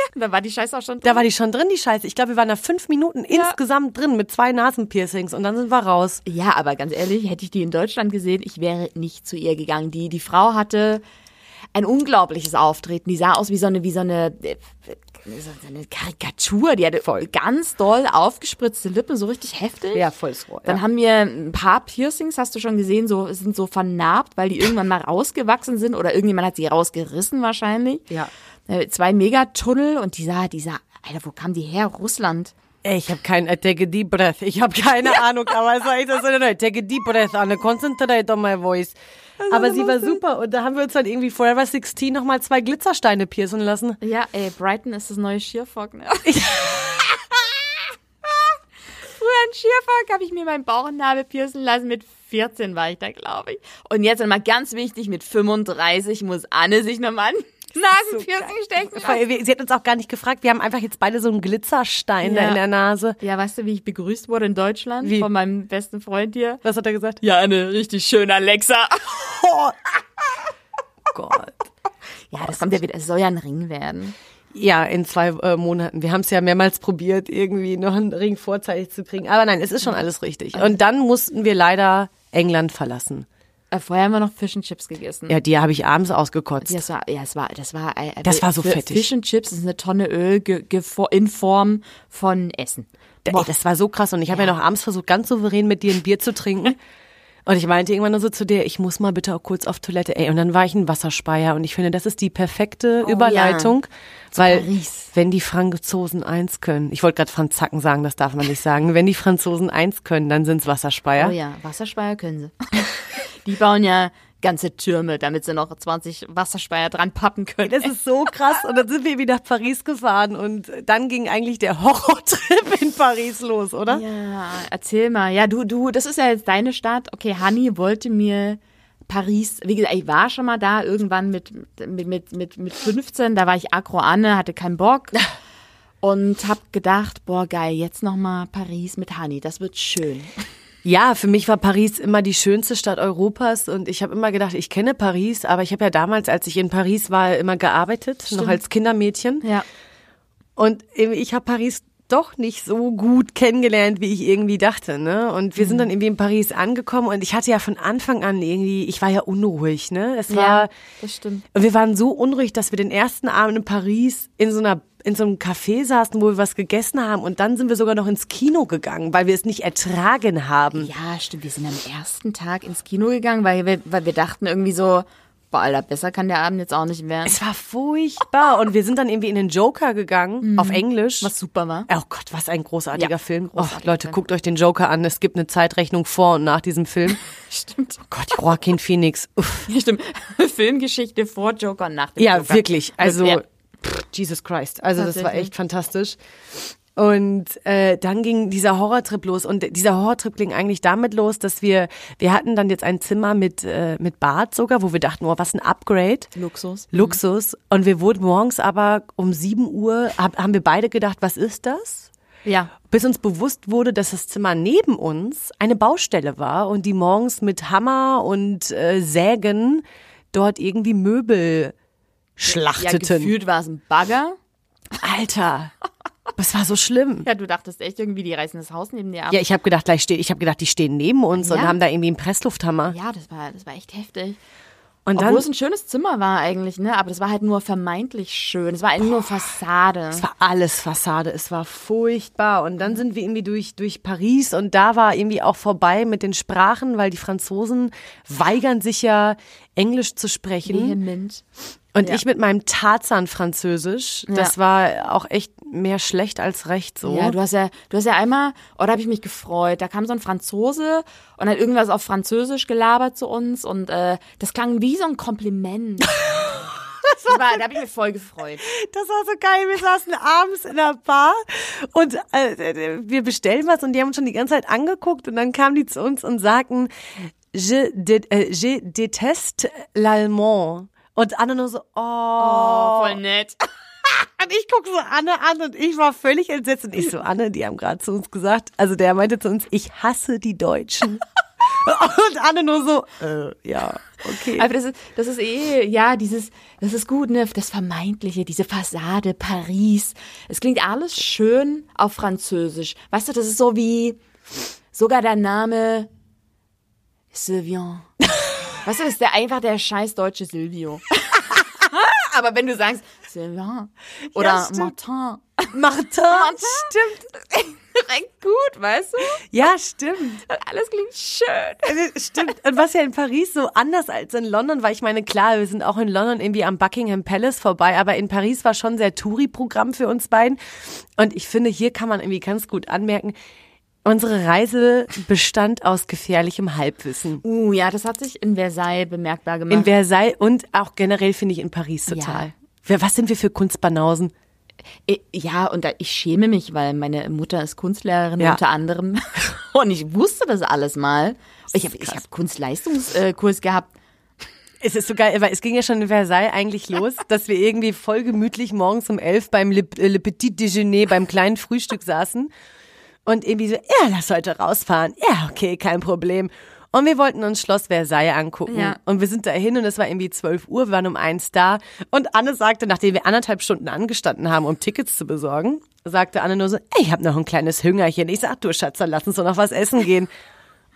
Da war die Scheiße auch schon Da war die schon drin, die Scheiße. Ich glaube, wir waren da fünf Minuten insgesamt drin mit zwei Nasenpiercings und dann sind wir raus. Ja, aber ganz ehrlich, hätte ich die in Deutschland gesehen, ich wäre nicht zu ihr gegangen. Die, die Frau hatte ein unglaubliches Auftreten. Die sah aus wie so eine, wie so eine, äh, so eine Karikatur. Die hatte voll ganz doll aufgespritzte Lippen, so richtig heftig. voll so. Dann haben wir ein paar Piercings, hast du schon gesehen, so sind so vernarbt, weil die irgendwann mal rausgewachsen sind oder irgendjemand hat sie rausgerissen wahrscheinlich. Ja. Äh, Zwei Megatunnel und die sah, die sah, Alter, wo kam die her? Russland. Ey, ich habe kein, I take a deep breath. Ich habe keine Ahnung, aber es war echt so, no, take a deep breath, Anne, concentrate on my voice. Aber sie war super und da haben wir uns dann irgendwie Forever 16 nochmal zwei Glitzersteine piercen lassen. Ja, ey, Brighton ist das neue Schierfock, ne? Früher in Schierfock habe ich mir meinen Bauchnabel piercen lassen. Mit 14 war ich da, glaube ich. Und jetzt nochmal ganz wichtig, mit 35 muss Anne sich nochmal Nasenpiercing stecken lassen. Weil wir- Sie hat uns auch gar nicht gefragt. Wir haben einfach jetzt beide so einen Glitzerstein da Ja. in der Nase. Ja, weißt du, wie ich begrüßt wurde in Deutschland? Wie? Von meinem besten Freund hier. Was hat er gesagt? Ja, Anne, richtig schön, Alexa. Gott. Ja, das kommt ja wieder. Es soll ja ein Ring werden. Ja, in zwei äh, Monaten. Wir haben es ja mehrmals probiert, irgendwie noch einen Ring vorzeitig zu kriegen. Aber nein, es ist schon alles richtig. Und dann mussten wir leider England verlassen. Äh, vorher haben wir noch Fish and Chips gegessen. Ja, die habe ich abends ausgekotzt. Ja, das war, ja, es war, das war, äh, Das war so fettig. Fish and Chips ist eine Tonne Öl ge, ge, in Form von Essen. Ey, das war so krass. Und ich habe ja. noch abends versucht, ganz souverän mit dir ein Bier zu trinken. Und ich meinte irgendwann nur so zu dir, ich muss mal bitte auch kurz auf Toilette. Ey, und dann war ich ein Wasserspeier. Und ich finde, das ist die perfekte Überleitung. Weil, Paris. wenn die Franzosen eins können, ich wollte gerade Franzacken sagen, das darf man nicht sagen. Wenn die Franzosen eins können, dann sind's Wasserspeier. Oh ja, Wasserspeier können sie. Die bauen ja ganze Türme, damit sie noch 20 Wasserspeier dran pappen können. Das ist so krass. Und dann sind wir wieder nach Paris gefahren. Und dann ging eigentlich der Horrortrip in Paris los, oder? Ja, erzähl mal. Ja, du, du, das ist ja jetzt deine Stadt. Okay, Hanni wollte mir Paris, wie gesagt, ich war schon mal da irgendwann mit, mit, mit, mit, mit 15, da war ich Agro Anne, hatte keinen Bock. Und hab gedacht, boah, geil, jetzt nochmal Paris mit Hanni, das wird schön. Ja, für mich war Paris immer die schönste Stadt Europas und ich habe immer gedacht, ich kenne Paris, aber ich habe ja damals, als ich in Paris war, immer gearbeitet, noch als Kindermädchen. Ja. Und ich habe Paris doch nicht so gut kennengelernt, wie ich irgendwie dachte. Ne? Und wir sind dann irgendwie in Paris angekommen und ich hatte ja von Anfang an irgendwie, ich war ja unruhig. Ne? Es war, Ja, das stimmt. und wir waren so unruhig, dass wir den ersten Abend in Paris in so einer in so einem Café saßen, wo wir was gegessen haben und dann sind wir sogar noch ins Kino gegangen, weil wir es nicht ertragen haben. Ja, stimmt. Wir sind am ersten Tag ins Kino gegangen, weil wir, weil wir dachten irgendwie so, Boah, Alter, besser kann der Abend jetzt auch nicht werden. Es war furchtbar. Und wir sind dann irgendwie in den Joker gegangen, auf Englisch. Was super war. Oh Gott, was ein großartiger Ja, Film. Oh, großartiger Leute, Film. guckt euch den Joker an. Es gibt eine Zeitrechnung vor und nach diesem Film. Stimmt. Oh Gott, Joaquin Phoenix. Uff. Ja, stimmt. Filmgeschichte vor Joker und nach dem Ja, Joker. wirklich. Also, Ja. Pff, Jesus Christ. Also, das war echt fantastisch. Und äh, dann ging dieser Horrortrip los. Und dieser Horrortrip ging eigentlich damit los, dass wir, wir hatten dann jetzt ein Zimmer mit, äh, mit Bad sogar, wo wir dachten, oh, was ein Upgrade. Luxus. Luxus. Und wir wurden morgens aber um 7 Uhr, hab, haben wir beide gedacht, was ist das? Ja. Bis uns bewusst wurde, dass das Zimmer neben uns eine Baustelle war und die morgens mit Hammer und äh, Sägen dort irgendwie Möbel Ja, schlachteten. gefühlt war es ein Bagger. Alter, das war so schlimm. Ja, du dachtest echt irgendwie, die reißen das Haus neben dir ab. Ja, ich habe gedacht, gleich steh, ich habe gedacht, die stehen neben uns und Ja. haben da irgendwie einen Presslufthammer. Ja, das war, das war echt heftig. Und dann Obwohl es ein schönes Zimmer war eigentlich, ne? Aber das war halt nur vermeintlich schön. Es war eigentlich nur Fassade. Es war alles Fassade, es war furchtbar. Und dann sind wir irgendwie durch, durch Paris und da war irgendwie auch vorbei mit den Sprachen, weil die Franzosen weigern sich ja, Englisch zu sprechen. Vehement. Und Ja. ich mit meinem Tarzan-Französisch, das war auch echt mehr schlecht als recht so. Ja, du hast ja, du hast ja einmal, oh, da habe ich mich gefreut. Da kam so ein Franzose und hat irgendwas auf Französisch gelabert zu uns und äh, das klang wie so ein Kompliment. das war, da habe ich mich voll gefreut. Das war so geil. Wir saßen abends in der Bar und äh, wir bestellen was und die haben uns schon die ganze Zeit angeguckt und dann kamen die zu uns und sagten, je, de, äh, je déteste l'allemand. Und Anne nur so, oh. Voll nett. Und ich gucke so Anne an und ich war völlig entsetzt. Und ich so, Anne, die haben gerade zu uns gesagt, also der meinte zu uns, ich hasse die Deutschen. und Anne nur so, äh, ja, okay. Aber das ist, das ist eh, ja, dieses, das ist gut, ne? Das Vermeintliche, diese Fassade, Paris. Es klingt alles schön auf Französisch. Weißt du, das ist so wie sogar der Name Sylvian. Weißt du, das ist der, einfach der scheiß deutsche Silvio. Aber wenn du sagst Sylvain oder Ja. Martin, Martin, stimmt. direkt gut, weißt du? Ja, stimmt. Alles klingt schön. Also, Stimmt. Und was ja in Paris so anders als in London war, ich meine, klar, wir sind auch in London irgendwie am Buckingham Palace vorbei, aber in Paris war schon sehr Touri-Programm für uns beiden. Und ich finde, hier kann man irgendwie ganz gut anmerken, unsere Reise bestand aus gefährlichem Halbwissen. Uh, ja, das hat sich in Versailles bemerkbar gemacht. In Versailles und auch generell finde ich in Paris total. Ja. Was sind wir für Kunstbanausen? I- Ja, und ich schäme mich, weil meine Mutter ist Kunstlehrerin Ja. unter anderem. Und ich wusste das alles mal. Ich habe hab Kunstleistungskurs gehabt. Es ist so geil, weil es ging ja schon in Versailles eigentlich los, dass wir irgendwie voll gemütlich morgens um elf beim Le, äh, Le Petit Déjeuner, beim kleinen Frühstück saßen und irgendwie so, ja, lass heute rausfahren. Ja, okay, kein Problem. Und wir wollten uns Schloss Versailles angucken. Ja. Und wir sind dahin und es war irgendwie 12 Uhr, wir waren um eins da. Und Anne sagte, nachdem wir anderthalb Stunden angestanden haben, um Tickets zu besorgen, sagte Anne nur so, ey, ich habe noch ein kleines Hüngerchen. Ich sag, du Schatz, dann lass uns doch noch was essen gehen.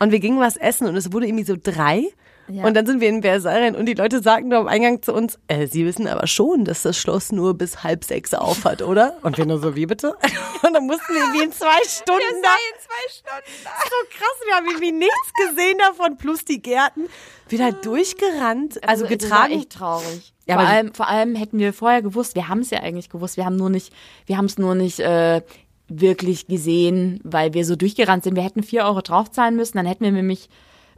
Und wir gingen was essen und es wurde irgendwie so drei. Ja. Und dann sind wir in Versailles und die Leute sagten nur am Eingang zu uns, äh, sie wissen aber schon, dass das Schloss nur bis halb sechs auf hat, oder? Und wir nur so, wie bitte? Und dann mussten wir irgendwie in zwei Stunden da. zwei Stunden. So krass, wir haben irgendwie nichts gesehen davon, plus die Gärten. Wieder durchgerannt, also, Das war getragen. echt traurig. Ja, vor, aber- allem, vor allem hätten wir vorher gewusst, wir haben es ja eigentlich gewusst, wir haben nur nicht, wir haben es nur nicht äh, wirklich gesehen, weil wir so durchgerannt sind. Wir hätten vier Euro draufzahlen müssen, dann hätten wir nämlich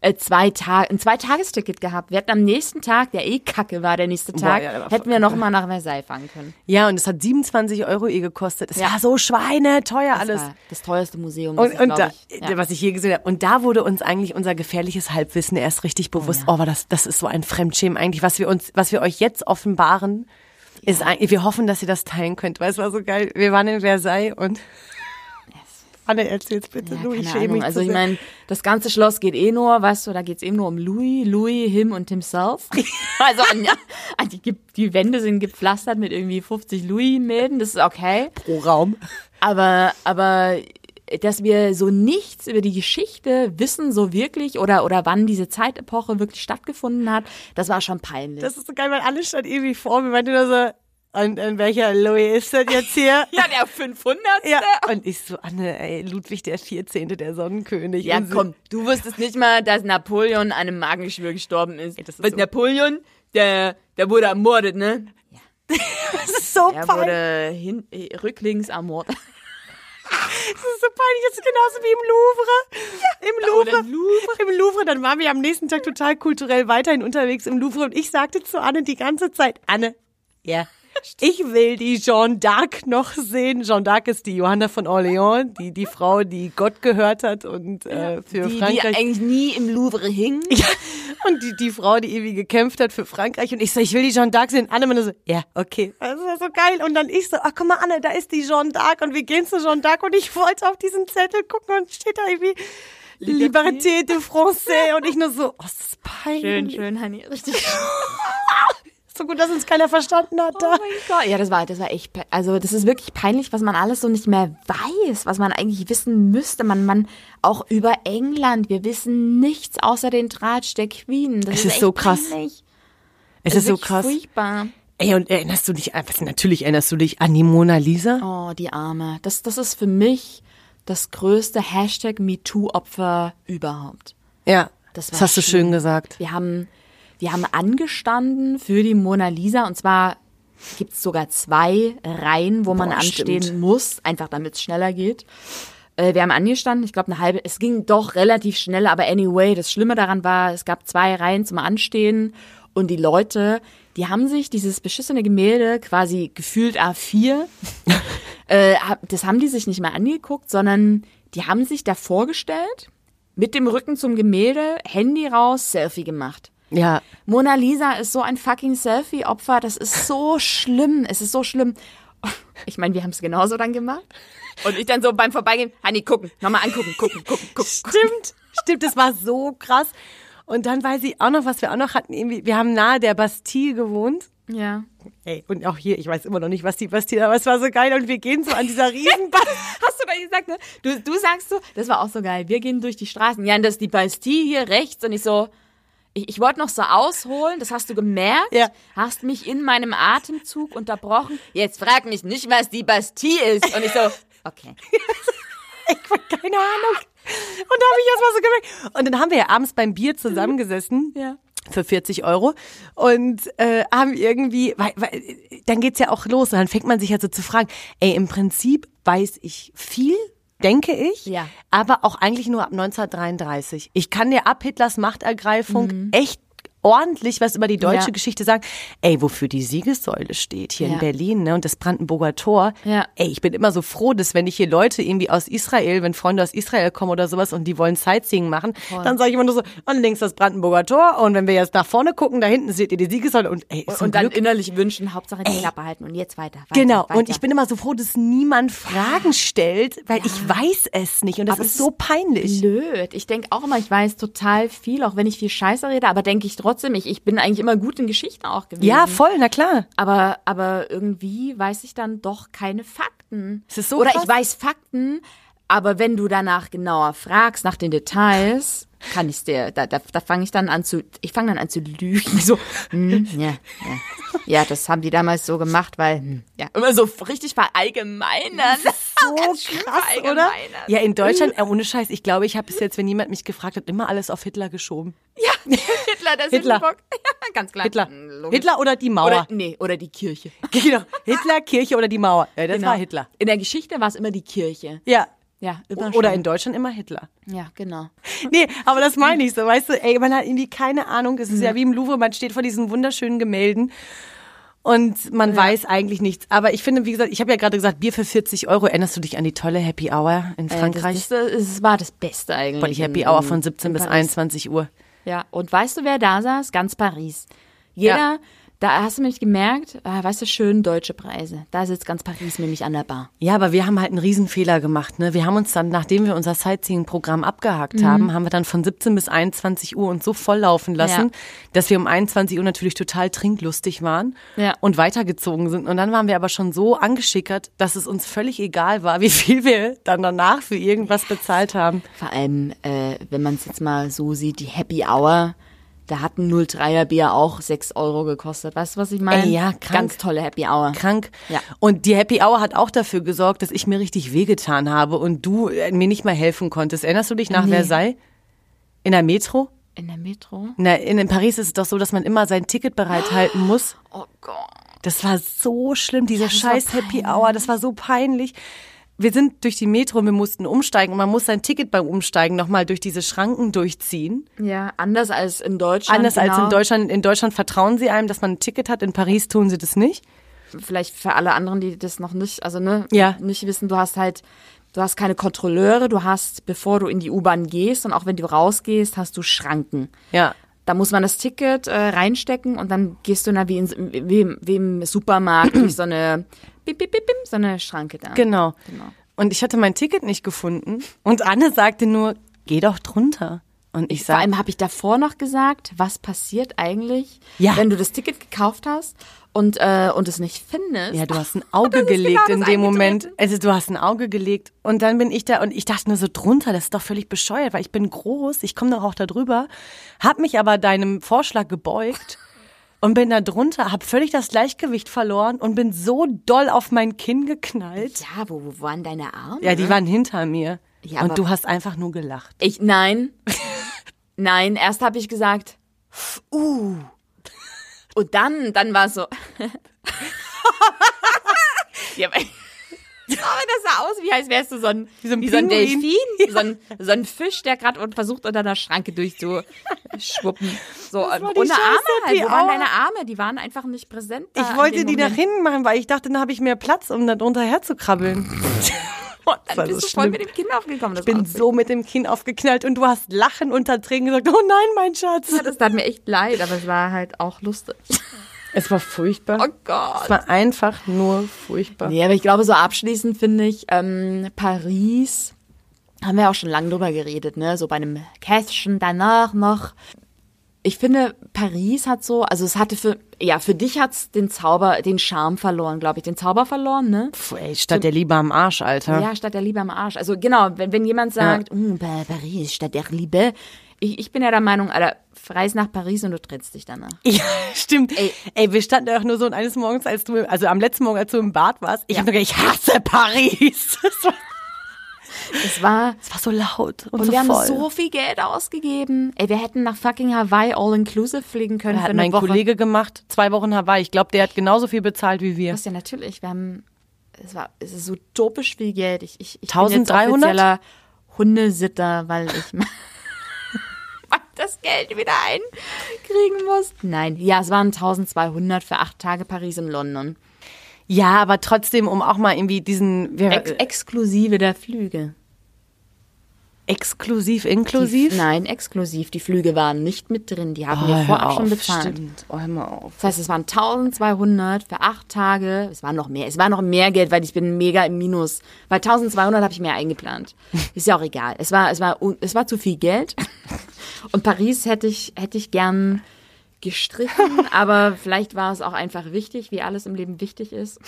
äh, zwei Tage, ein Zweitagesticket gehabt. Wir hätten am nächsten Tag, der eh kacke war, der nächste Tag, ja, war voll hätten wir noch mal nach Versailles fahren können. Ja, und es hat 27 Euro ihr gekostet. Es Ja. war so schweineteuer Das alles. war das teuerste Museum, was Und, ich, und da, ich, ja. was ich je gesehen habe. Und da wurde uns eigentlich unser gefährliches Halbwissen erst richtig bewusst. Oh, aber das, das ist so ein Fremdschämen eigentlich, was wir uns, was wir euch jetzt offenbaren, ist eigentlich, wir hoffen, dass ihr das teilen könnt, weil es war so geil. Wir waren in Versailles und Anne, erzähl's bitte. Ja, du, ich schäme mich Also ich meine, das ganze Schloss geht eh nur, weißt du, da geht's eben nur um Louis, Louis, him und himself. also an, an die, die Wände sind gepflastert mit irgendwie 50 Louis-Mäden, das ist okay. pro Raum. Aber, aber dass wir so nichts über die Geschichte wissen, so wirklich, oder, oder wann diese Zeitepoche wirklich stattgefunden hat, das war schon peinlich. Das ist so geil, weil alle stand irgendwie vor mir, meinte nur so, Und in welcher Louis ist das jetzt hier? Ja, der 500. Ja, und ich so, Anne, ey, Ludwig der 14., der Sonnenkönig. Ja, Und komm, du wusstest nicht mal, dass Napoleon an einem Magengeschwür gestorben ist. das ist Weil so- Napoleon, der, der wurde ermordet, ne? Das ist so Er peinlich. wurde hin, äh, rücklings ermordet. Das ist so peinlich. Das ist genauso wie im Louvre. Im oder Louvre. Louvre. Im Louvre. Dann waren wir am nächsten Tag total kulturell weiterhin unterwegs im Louvre. Und ich sagte zu Anne die ganze Zeit, Anne, ja, ich will die Jeanne d'Arc noch sehen. Jeanne d'Arc ist die Johanna von Orléans, die, die Frau, die Gott gehört hat und äh, für Die, die Frankreich. eigentlich nie im Louvre hing. Ja, und die, die Frau, die ewig gekämpft hat für Frankreich. Und ich so, ich will die Jeanne d'Arc sehen. Anne so, ja, okay. Das war so geil. Und dann ich so, ach guck mal, Anne, da ist die Jeanne d'Arc. Und wir gehen zu Jeanne d'Arc. Und ich wollte auf diesen Zettel gucken und steht da irgendwie Liberté de Français. Und ich nur so, oh, ist das peinlich. Schön, schön, Hani. Richtig. So gut, dass uns keiner verstanden hat da. Oh mein Gott. Ja, das war, das war echt, also das ist wirklich peinlich, was man alles so nicht mehr weiß, was man eigentlich wissen müsste. Man, man, auch über England, wir wissen nichts außer den Tratsch der Queen. Das Es ist, ist echt so krass. Peinlich. Es Das ist so krass. Furchtbar. Ey, und erinnerst du dich, was, natürlich erinnerst du dich an die Mona Lisa? Oh, die Arme. Das, das ist für mich das größte Hashtag MeToo-Opfer überhaupt. Ja, Das das, hast du schön gesagt. Wir haben, wir haben angestanden für die Mona Lisa und zwar gibt es sogar zwei Reihen, wo man Boah, anstehen stimmt. muss, einfach damit es schneller geht. Äh, wir haben angestanden, ich glaube eine halbe, es ging doch relativ schnell, aber anyway, das Schlimme daran war, es gab zwei Reihen zum Anstehen und die Leute, die haben sich dieses beschissene Gemälde quasi gefühlt A4 äh, das haben die sich nicht mal angeguckt, sondern die haben sich da vorgestellt, mit dem Rücken zum Gemälde, Handy raus, Selfie gemacht. Ja, Mona Lisa ist so ein fucking Selfie-Opfer, das ist so schlimm, es ist so schlimm. Ich meine, wir haben es genauso dann gemacht. Und ich dann so beim Vorbeigehen, Hanni, gucken, nochmal angucken, gucken, gucken, gucken. Stimmt, stimmt, das war so krass. Und dann weiß ich auch noch, was wir auch noch hatten. Irgendwie, wir haben nahe der Bastille gewohnt. Ja. Ey, und auch hier, ich weiß immer noch nicht, was die Bastille, aber es war so geil. Und wir gehen so an dieser riesen Bastille. Hast du da gesagt, ne? Du, du sagst so, das war auch so geil. Wir gehen durch die Straßen. Ja, und das ist die Bastille hier rechts. Und ich so, ich, ich wollte noch so ausholen, das hast du gemerkt. Ja. Hast mich in meinem Atemzug unterbrochen. Jetzt frag mich nicht, was die Bastille ist. Und ich so, okay. Ich hab keine Ahnung. Und da habe ich erst mal so gemerkt. Und dann haben wir ja abends beim Bier zusammengesessen. Ja. Für 40 Euro. Und äh, haben irgendwie, weil, weil, dann geht's ja auch los. Und dann fängt man sich halt so zu fragen, ey, im Prinzip weiß ich viel, denke ich, Ja. aber auch eigentlich nur ab 1933. Ich kann dir ab Hitlers Machtergreifung echt ordentlich was über die deutsche. Ja. Geschichte sagen. Ey, wofür die Siegessäule steht hier in Ja. Berlin, ne, und das Brandenburger Tor. Ja. Ey, ich bin immer so froh, dass wenn ich hier Leute irgendwie aus Israel, wenn Freunde aus Israel kommen oder sowas und die wollen Sightseeing machen, dann sage ich immer nur so, und links das Brandenburger Tor und wenn wir jetzt nach vorne gucken, da hinten seht ihr die Siegessäule und ey, ist ein Und dann Glück. innerlich wünschen, Hauptsache die Klappe halten und jetzt weiter. weiter Genau, weiter. und ich bin immer so froh, dass niemand Fragen stellt, weil ich weiß es nicht und das ist es so peinlich. blöd. Ich denke auch immer, ich weiß total viel, auch wenn ich viel Scheiße rede, aber denke ich trotzdem, ich, ich bin eigentlich immer gut in Geschichten auch gewesen. Ja, voll, na klar. Aber, aber irgendwie weiß ich dann doch keine Fakten. Es ist so Oder krass. ich weiß Fakten, aber wenn du danach genauer fragst, nach den Details, kann ich dir, da, da, da fange ich dann an zu, ich fange dann an zu lügen. So, hm, ja, ja. Ja, das haben die damals so gemacht, weil, hm, ja, immer so richtig verallgemeinern. So krass, oder? verallgemeinern. Ja, in Deutschland, äh, ohne Scheiß, ich glaube, ich habe bis jetzt, wenn jemand mich gefragt hat, immer alles auf Hitler geschoben. Ja, Hitler, der Hitler. Sündenbock. Ja, ganz klar. Hitler. Hm, logisch. Hitler oder die Mauer. Oder, nee, oder die Kirche. Genau. Hitler, Kirche oder die Mauer. Ja, das Genau. war Hitler. In der Geschichte war es immer die Kirche. Ja. Ja, immer Oder schon. in Deutschland immer Hitler. Ja, genau. Nee, aber das meine ich so, weißt du, ey, man hat irgendwie keine Ahnung. Es ist ja wie im Louvre, man steht vor diesen wunderschönen Gemälden und man weiß eigentlich nichts. Aber ich finde, wie gesagt, ich habe ja gerade gesagt, Bier für 40 Euro. Erinnerst du dich an die tolle Happy Hour in Frankreich? Äh, Das, das, das war das Beste eigentlich. Boah, die Happy in- Hour von 17 in bis Paris. 21 Uhr. Ja, und weißt du, wer da saß? Ganz Paris. Jeder, Ja. Da hast du nämlich gemerkt, ah, weißt du, schön deutsche Preise. Da sitzt ganz Paris nämlich an der Bar. Ja, aber wir haben halt einen Riesenfehler gemacht. Ne? Wir haben uns dann, nachdem wir unser Sightseeing-Programm abgehakt haben, haben wir dann von 17 bis 21 Uhr uns so volllaufen lassen, Ja. dass wir um 21 Uhr natürlich total trinklustig waren Ja. und weitergezogen sind. Und dann waren wir aber schon so angeschickert, dass es uns völlig egal war, wie viel wir dann danach für irgendwas bezahlt haben. Vor allem, äh, wenn man es jetzt mal so sieht, die Happy Hour, Da hat ein 03er Bier auch 6 Euro gekostet. Weißt du, was ich meine? Ey, ja, krank. Ganz tolle Happy Hour. Krank. Ja. Und die Happy Hour hat auch dafür gesorgt, dass ich mir richtig wehgetan habe und du äh, mir nicht mal helfen konntest. Erinnerst du dich nach Nee. Versailles? In der Metro? In der Metro? Na, in, in Paris ist es doch so, dass man immer sein Ticket bereithalten muss. Oh Gott. Das war so schlimm, diese war scheiß Happy Hour, das war so peinlich. Wir sind durch die Metro und wir mussten umsteigen und man muss sein Ticket beim Umsteigen nochmal durch diese Schranken durchziehen. Ja, anders als in Deutschland. Anders als genau. in Deutschland. In Deutschland vertrauen sie einem, dass man ein Ticket hat. In Paris tun sie das nicht. Vielleicht für alle anderen, die das noch nicht, also ne, Ja. nicht wissen, du hast halt, du hast keine Kontrolleure, du hast, bevor du in die U-Bahn gehst und auch wenn du rausgehst, hast du Schranken. Ja. Da muss man das Ticket äh, reinstecken und dann gehst du da wie, in, wie, im- wie im Supermarkt durch so eine, bip, bip, bip, so eine Schranke da. Genau. Genau. Und ich hatte mein Ticket nicht gefunden. Und Anne sagte nur, geh doch drunter. Und ich Vor sag, allem habe ich davor noch gesagt, was passiert eigentlich, Ja. wenn du das Ticket gekauft hast und, äh, und es nicht findest. ja, du hast ein Auge ist gelegt genau in dem Moment. Also du hast ein Auge gelegt. Und dann bin ich da und ich dachte nur so drunter, das ist doch völlig bescheuert, weil ich bin groß, ich komme doch auch da drüber. Hab mich aber deinem Vorschlag gebeugt. Und bin da drunter, hab völlig das Gleichgewicht verloren und bin so doll auf mein Kinn geknallt. Ja, wo, wo waren deine Arme? Ja, die waren hinter mir. Ja, und du hast einfach nur gelacht. Ich, nein. nein, erst habe ich gesagt, uh. Und dann, dann war es so. ja, aber, das sah aus, wie als wärst du so ein, Wie so ein wie so ein. Delfin, so, ein, so ein Fisch, der gerade versucht, unter einer Schranke durchzuschwuppen. So, ohne scheiß Arme halt. Wo waren deine Arme? Die waren einfach nicht präsent. Ich wollte die nach hinten machen, weil ich dachte, dann habe ich mehr Platz, um da drunter herzukrabbeln. Und dann bist so du voll schlimm. mit dem Kind aufgekommen. Das Ich bin war so mit dem Kinn aufgeknallt und du hast Lachen unter Tränen gesagt, oh nein, mein Schatz. Ja, das tat mir echt leid, aber es war halt auch lustig. Es war furchtbar. Oh Gott. Es war einfach nur furchtbar. Nee, aber ich glaube, so abschließend finde ich, ähm, Paris, haben wir auch schon lange drüber geredet, ne? So bei einem Kästchen danach noch. Ich finde, Paris hat so, also es hatte für, ja, für dich hat's den Zauber, den Charme verloren, glaube ich, den Zauber verloren, ne? Puh, ey, statt der Liebe am Arsch, Alter. Ja, statt der Liebe am Arsch. Also genau, wenn, wenn jemand sagt, "Mm, Pa- Paris statt der Liebe, ich, ich bin ja der Meinung, Alter, reis nach Paris und du trittst dich danach. Ja, stimmt. Ey. Ey. wir standen auch nur so und eines Morgens, als du, also am letzten Morgen, als du im Bad warst, ich Ja. hab nur gedacht, ich hasse Paris. Das war, Es war, das war so laut und, und so wir haben voll. so viel Geld ausgegeben. Ey, wir hätten nach fucking Hawaii all-inclusive fliegen können für hat eine mein Woche. Kollege gemacht, zwei Wochen Hawaii. Ich glaube, der hat genauso viel bezahlt wie wir. Das ja natürlich. Wir haben, es war, es ist so utopisch viel Geld. Ich, ich, ich bin jetzt 1300? offizieller Hundesitter, weil ich das Geld wieder einkriegen muss. Nein, ja, es waren 1200 für acht Tage Paris und London. Ja, aber trotzdem, um auch mal irgendwie diesen, wir, Ex exklusive der Flüge. exklusiv, Die, inklusiv. nein, exklusiv. Die Flüge waren nicht mit drin. Die haben Oh, wir vorab auf, schon bezahlt. Stimmt. Oh, hör mal auf. Das heißt, es waren 1200 für acht Tage. Es war noch mehr. Es war noch mehr Geld, weil ich bin mega im Minus. Weil 1200 habe ich mehr eingeplant. Ist ja auch egal. Es war, es war, es war zu viel Geld. Und Paris hätte ich, hätte ich gern gestrichen, aber vielleicht war es auch einfach wichtig, wie alles im Leben wichtig ist.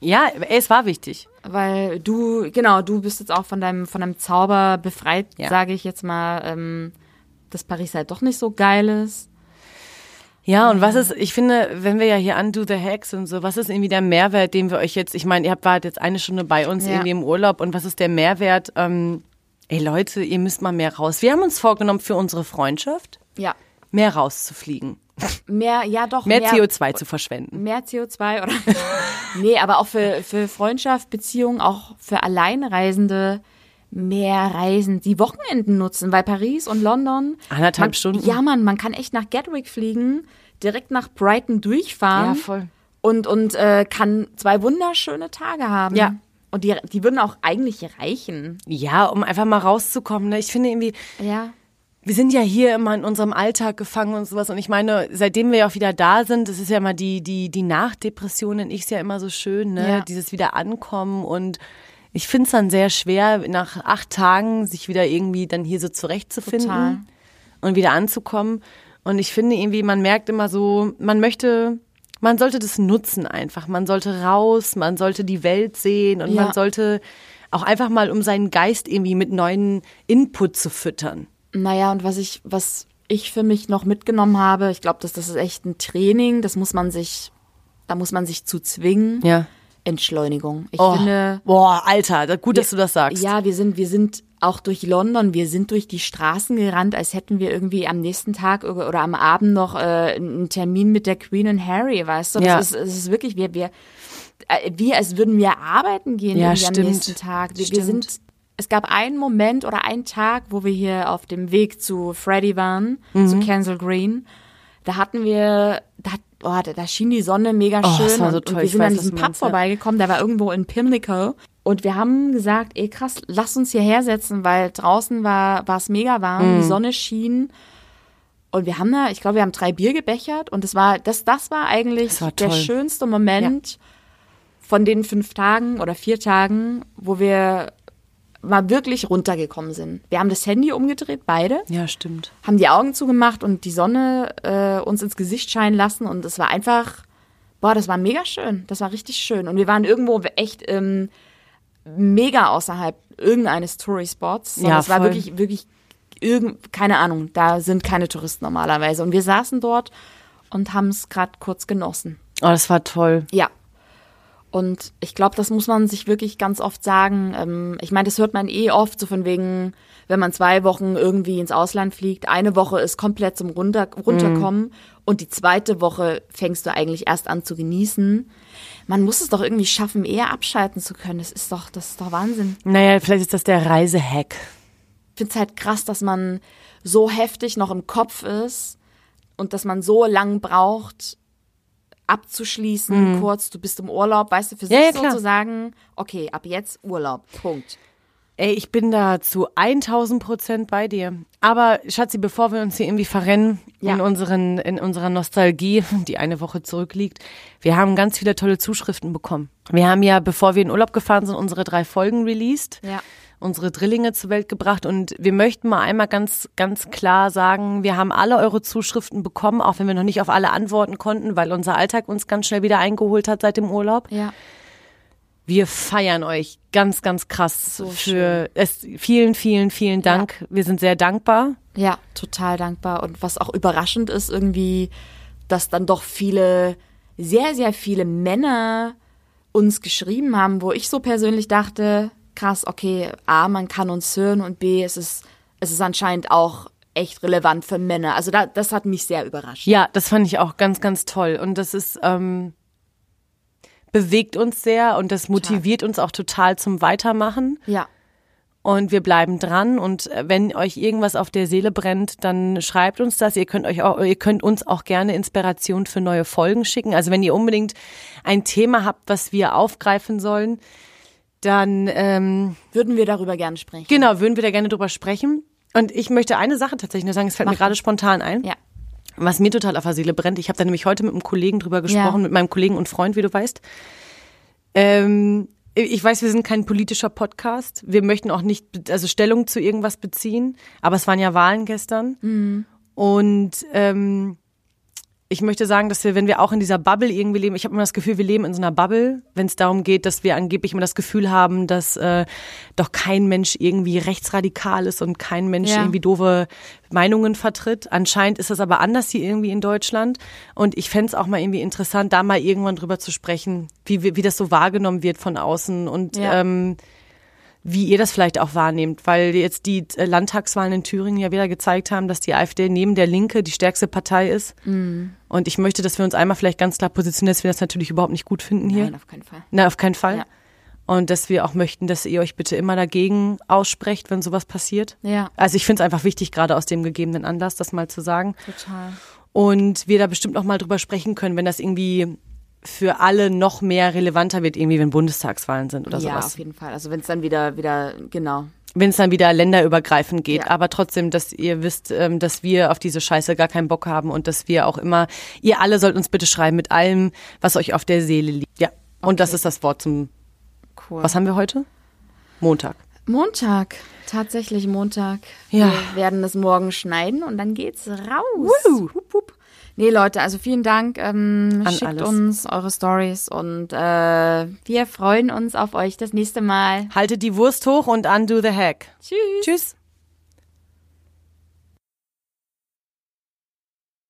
Ja, es war wichtig. Weil du, genau, du bist jetzt auch von deinem, von deinem Zauber befreit, Ja. sage ich jetzt mal, ähm, dass Paris halt doch nicht so geil ist. Ja, und was ist, ich finde, wenn wir ja hier undo the hacks und so, was ist irgendwie der Mehrwert, den wir euch jetzt, ich meine, ihr habt wart jetzt eine Stunde bei uns Ja. irgendwie im Urlaub und was ist der Mehrwert? Ähm, ey Leute, ihr müsst mal mehr raus. Wir haben uns vorgenommen für unsere Freundschaft, Ja. Mehr rauszufliegen, Mehr, ja doch. mehr, CO2 zu verschwenden. Mehr CO2 oder? nee, aber auch für, für Freundschaft, Beziehungen, auch für Alleinreisende mehr reisen, die Wochenenden nutzen, weil Paris und London. Anderthalb man, Stunden. Ja, man, man kann echt nach Gatwick fliegen, direkt nach Brighton durchfahren. Ja, voll. Und, und äh, kann zwei wunderschöne Tage haben. Ja. Und die, die würden auch eigentlich reichen. Ja, um einfach mal rauszukommen. Ne? Ich finde irgendwie, Ja. Wir sind ja hier immer in unserem Alltag gefangen und sowas. Und ich meine, seitdem wir ja auch wieder da sind, das ist ja immer die, die, die Nachdepression, nenne ich es ja immer so schön, ne? Ja. Dieses wieder ankommen. Und ich finde es dann sehr schwer, nach acht Tagen sich wieder irgendwie dann hier so zurechtzufinden Total. und wieder anzukommen. Und ich finde irgendwie, man merkt immer so, man möchte, man sollte das nutzen einfach. Man sollte raus, man sollte die Welt sehen und Ja. man sollte auch einfach mal, um seinen Geist irgendwie mit neuen Input zu füttern. Naja, und was ich, was ich für mich noch mitgenommen habe, ich glaube, dass das ist echt ein Training, das muss man sich, da muss man sich zu zwingen. Ja. Entschleunigung. Ich Oh, finde, boah, Alter, gut, dass du das sagst. ja, wir sind, wir sind auch durch London, wir sind durch die Straßen gerannt, als hätten wir irgendwie am nächsten Tag oder am Abend noch äh, einen Termin mit der Queen und Harry, weißt du? Das Ja. ist, es ist wirklich, wir, wir, äh, wie als würden wir arbeiten gehen Ja, am nächsten Tag. Wir, wir Stimmt. sind, es gab einen Moment oder einen Tag, wo wir hier auf dem Weg zu Freddy waren, Mhm. zu Kensal Green. Da hatten wir, da, oh, da, da schien die Sonne mega Oh, schön. das war so toll. und wir Ich sind weiß, an diesem Pub meinst, ja. vorbeigekommen, der war irgendwo in Pimlico. Und wir haben gesagt, ey krass, lass uns hierher setzen, weil draußen war war es mega warm, Mhm. die Sonne schien. Und wir haben da, ich glaube, wir haben drei Bier gebechert und das war, das, das war eigentlich Das war der schönste Moment von den fünf Tagen oder vier Tagen, wo wir mal wirklich runtergekommen sind. Wir haben das Handy umgedreht, beide, Ja, stimmt. haben die Augen zugemacht und die Sonne äh, uns ins Gesicht scheinen lassen und es war einfach, boah, das war mega schön. Das war richtig schön. Und wir waren irgendwo echt ähm, mega außerhalb irgendeines Touri-Spots. sondern Ja, es war wirklich, wirklich, irgend, keine Ahnung, da sind keine Touristen normalerweise. Und wir saßen dort und haben es gerade kurz genossen. Oh, das war toll. Ja. Und ich glaube, das muss man sich wirklich ganz oft sagen. Ähm, ich meine, das hört man eh oft, so von wegen, wenn man zwei Wochen irgendwie ins Ausland fliegt, eine Woche ist komplett zum Runter Runterkommen und die zweite Woche fängst du eigentlich erst an zu genießen. Man muss es doch irgendwie schaffen, eher abschalten zu können. Das ist doch, das ist doch Wahnsinn. Naja, vielleicht ist das der Reisehack. Ich finde es halt krass, dass man so heftig noch im Kopf ist und dass man so lang braucht, abzuschließen, kurz, du bist im Urlaub, weißt du, für Mhm. Ja, sich ja, so klar. zu sagen, okay, ab jetzt Urlaub, Punkt. Ey, ich bin da zu 1000 Prozent bei dir. Aber Schatzi, bevor wir uns hier irgendwie verrennen Ja. in, unseren, in unserer Nostalgie, die eine Woche zurückliegt, wir haben ganz viele tolle Zuschriften bekommen. Wir haben ja, bevor wir in Urlaub gefahren sind, unsere drei Folgen released. Ja. Unsere Drillinge zur Welt gebracht und wir möchten mal einmal ganz, ganz klar sagen, wir haben alle eure Zuschriften bekommen, auch wenn wir noch nicht auf alle antworten konnten, weil unser Alltag uns ganz schnell wieder eingeholt hat seit dem Urlaub. Ja. Wir feiern euch ganz, ganz krass So für es. Vielen, vielen, vielen Dank. Wir sind sehr dankbar. Ja, total dankbar. Und was auch überraschend ist, irgendwie, dass dann doch viele, sehr, sehr viele Männer uns geschrieben haben, wo ich so persönlich dachte, krass, okay, A, man kann uns hören und B, es ist, es ist anscheinend auch echt relevant für Männer. Also da, das hat mich sehr überrascht. Ja, das fand ich auch ganz, ganz toll. Und das ist, ähm, bewegt uns sehr und das motiviert uns auch total zum Weitermachen. Ja, Und wir bleiben dran. Und äh, wenn euch irgendwas auf der Seele brennt, dann schreibt uns das. Ihr könnt euch auch, ihr könnt uns auch gerne Inspiration für neue Folgen schicken. Also wenn ihr unbedingt ein Thema habt, was wir aufgreifen sollen, dann ähm, würden wir darüber gerne sprechen. genau würden wir da gerne drüber sprechen. Und ich möchte eine Sache tatsächlich nur sagen, es fällt mir Mach gerade das. spontan ein. Ja. Was mir total auf der Seele brennt. Ich habe da nämlich heute mit einem Kollegen drüber gesprochen, Ja. mit meinem Kollegen und Freund, wie du weißt. Ähm, ich weiß, wir sind kein politischer Podcast. Wir möchten auch nicht also Stellung zu irgendwas beziehen. Aber es waren ja Wahlen gestern. Mhm. Und ähm, ich möchte sagen, dass wir, wenn wir auch in dieser Bubble irgendwie leben, ich habe immer das Gefühl, wir leben in so einer Bubble, wenn es darum geht, dass wir angeblich immer das Gefühl haben, dass äh, doch kein Mensch irgendwie rechtsradikal ist und kein Mensch Ja. irgendwie doofe Meinungen vertritt. Anscheinend ist das aber anders hier irgendwie in Deutschland. Und ich fänd's auch mal irgendwie interessant, da mal irgendwann drüber zu sprechen, wie, wie, wie das so wahrgenommen wird von außen und Ja. ähm, wie ihr das vielleicht auch wahrnehmt, weil jetzt die äh, Landtagswahlen in Thüringen ja wieder gezeigt haben, dass die AfD neben der Linke die stärkste Partei ist. Mhm. Und ich möchte, dass wir uns einmal vielleicht ganz klar positionieren, dass wir das natürlich überhaupt nicht gut finden hier. Nein, auf keinen Fall. Nein, auf keinen Fall. Ja. Und dass wir auch möchten, dass ihr euch bitte immer dagegen aussprecht, wenn sowas passiert. Ja, Also ich finde es einfach wichtig, gerade aus dem gegebenen Anlass, das mal zu sagen. total. Und wir da bestimmt noch mal drüber sprechen können, wenn das irgendwie für alle noch mehr relevanter wird, irgendwie wenn Bundestagswahlen sind oder ja, sowas. auf jeden Fall. Also wenn es dann wieder, wieder, genau. wenn es dann wieder länderübergreifend geht. Ja. Aber trotzdem, dass ihr wisst, ähm, dass wir auf diese Scheiße gar keinen Bock haben und dass wir auch immer, ihr alle sollt uns bitte schreiben mit allem, was euch auf der Seele liegt. Ja. Und das ist das Wort zum, Cool. was haben wir heute? Montag. Montag, tatsächlich Montag. Ja. Wir werden es morgen schneiden und dann geht's raus. Hup, hup. Nee, Leute, also vielen Dank. Ähm, An schickt alles. uns eure Stories und äh, wir freuen uns auf euch das nächste Mal. Haltet die Wurst hoch und undo the hack. Tschüss. Tschüss.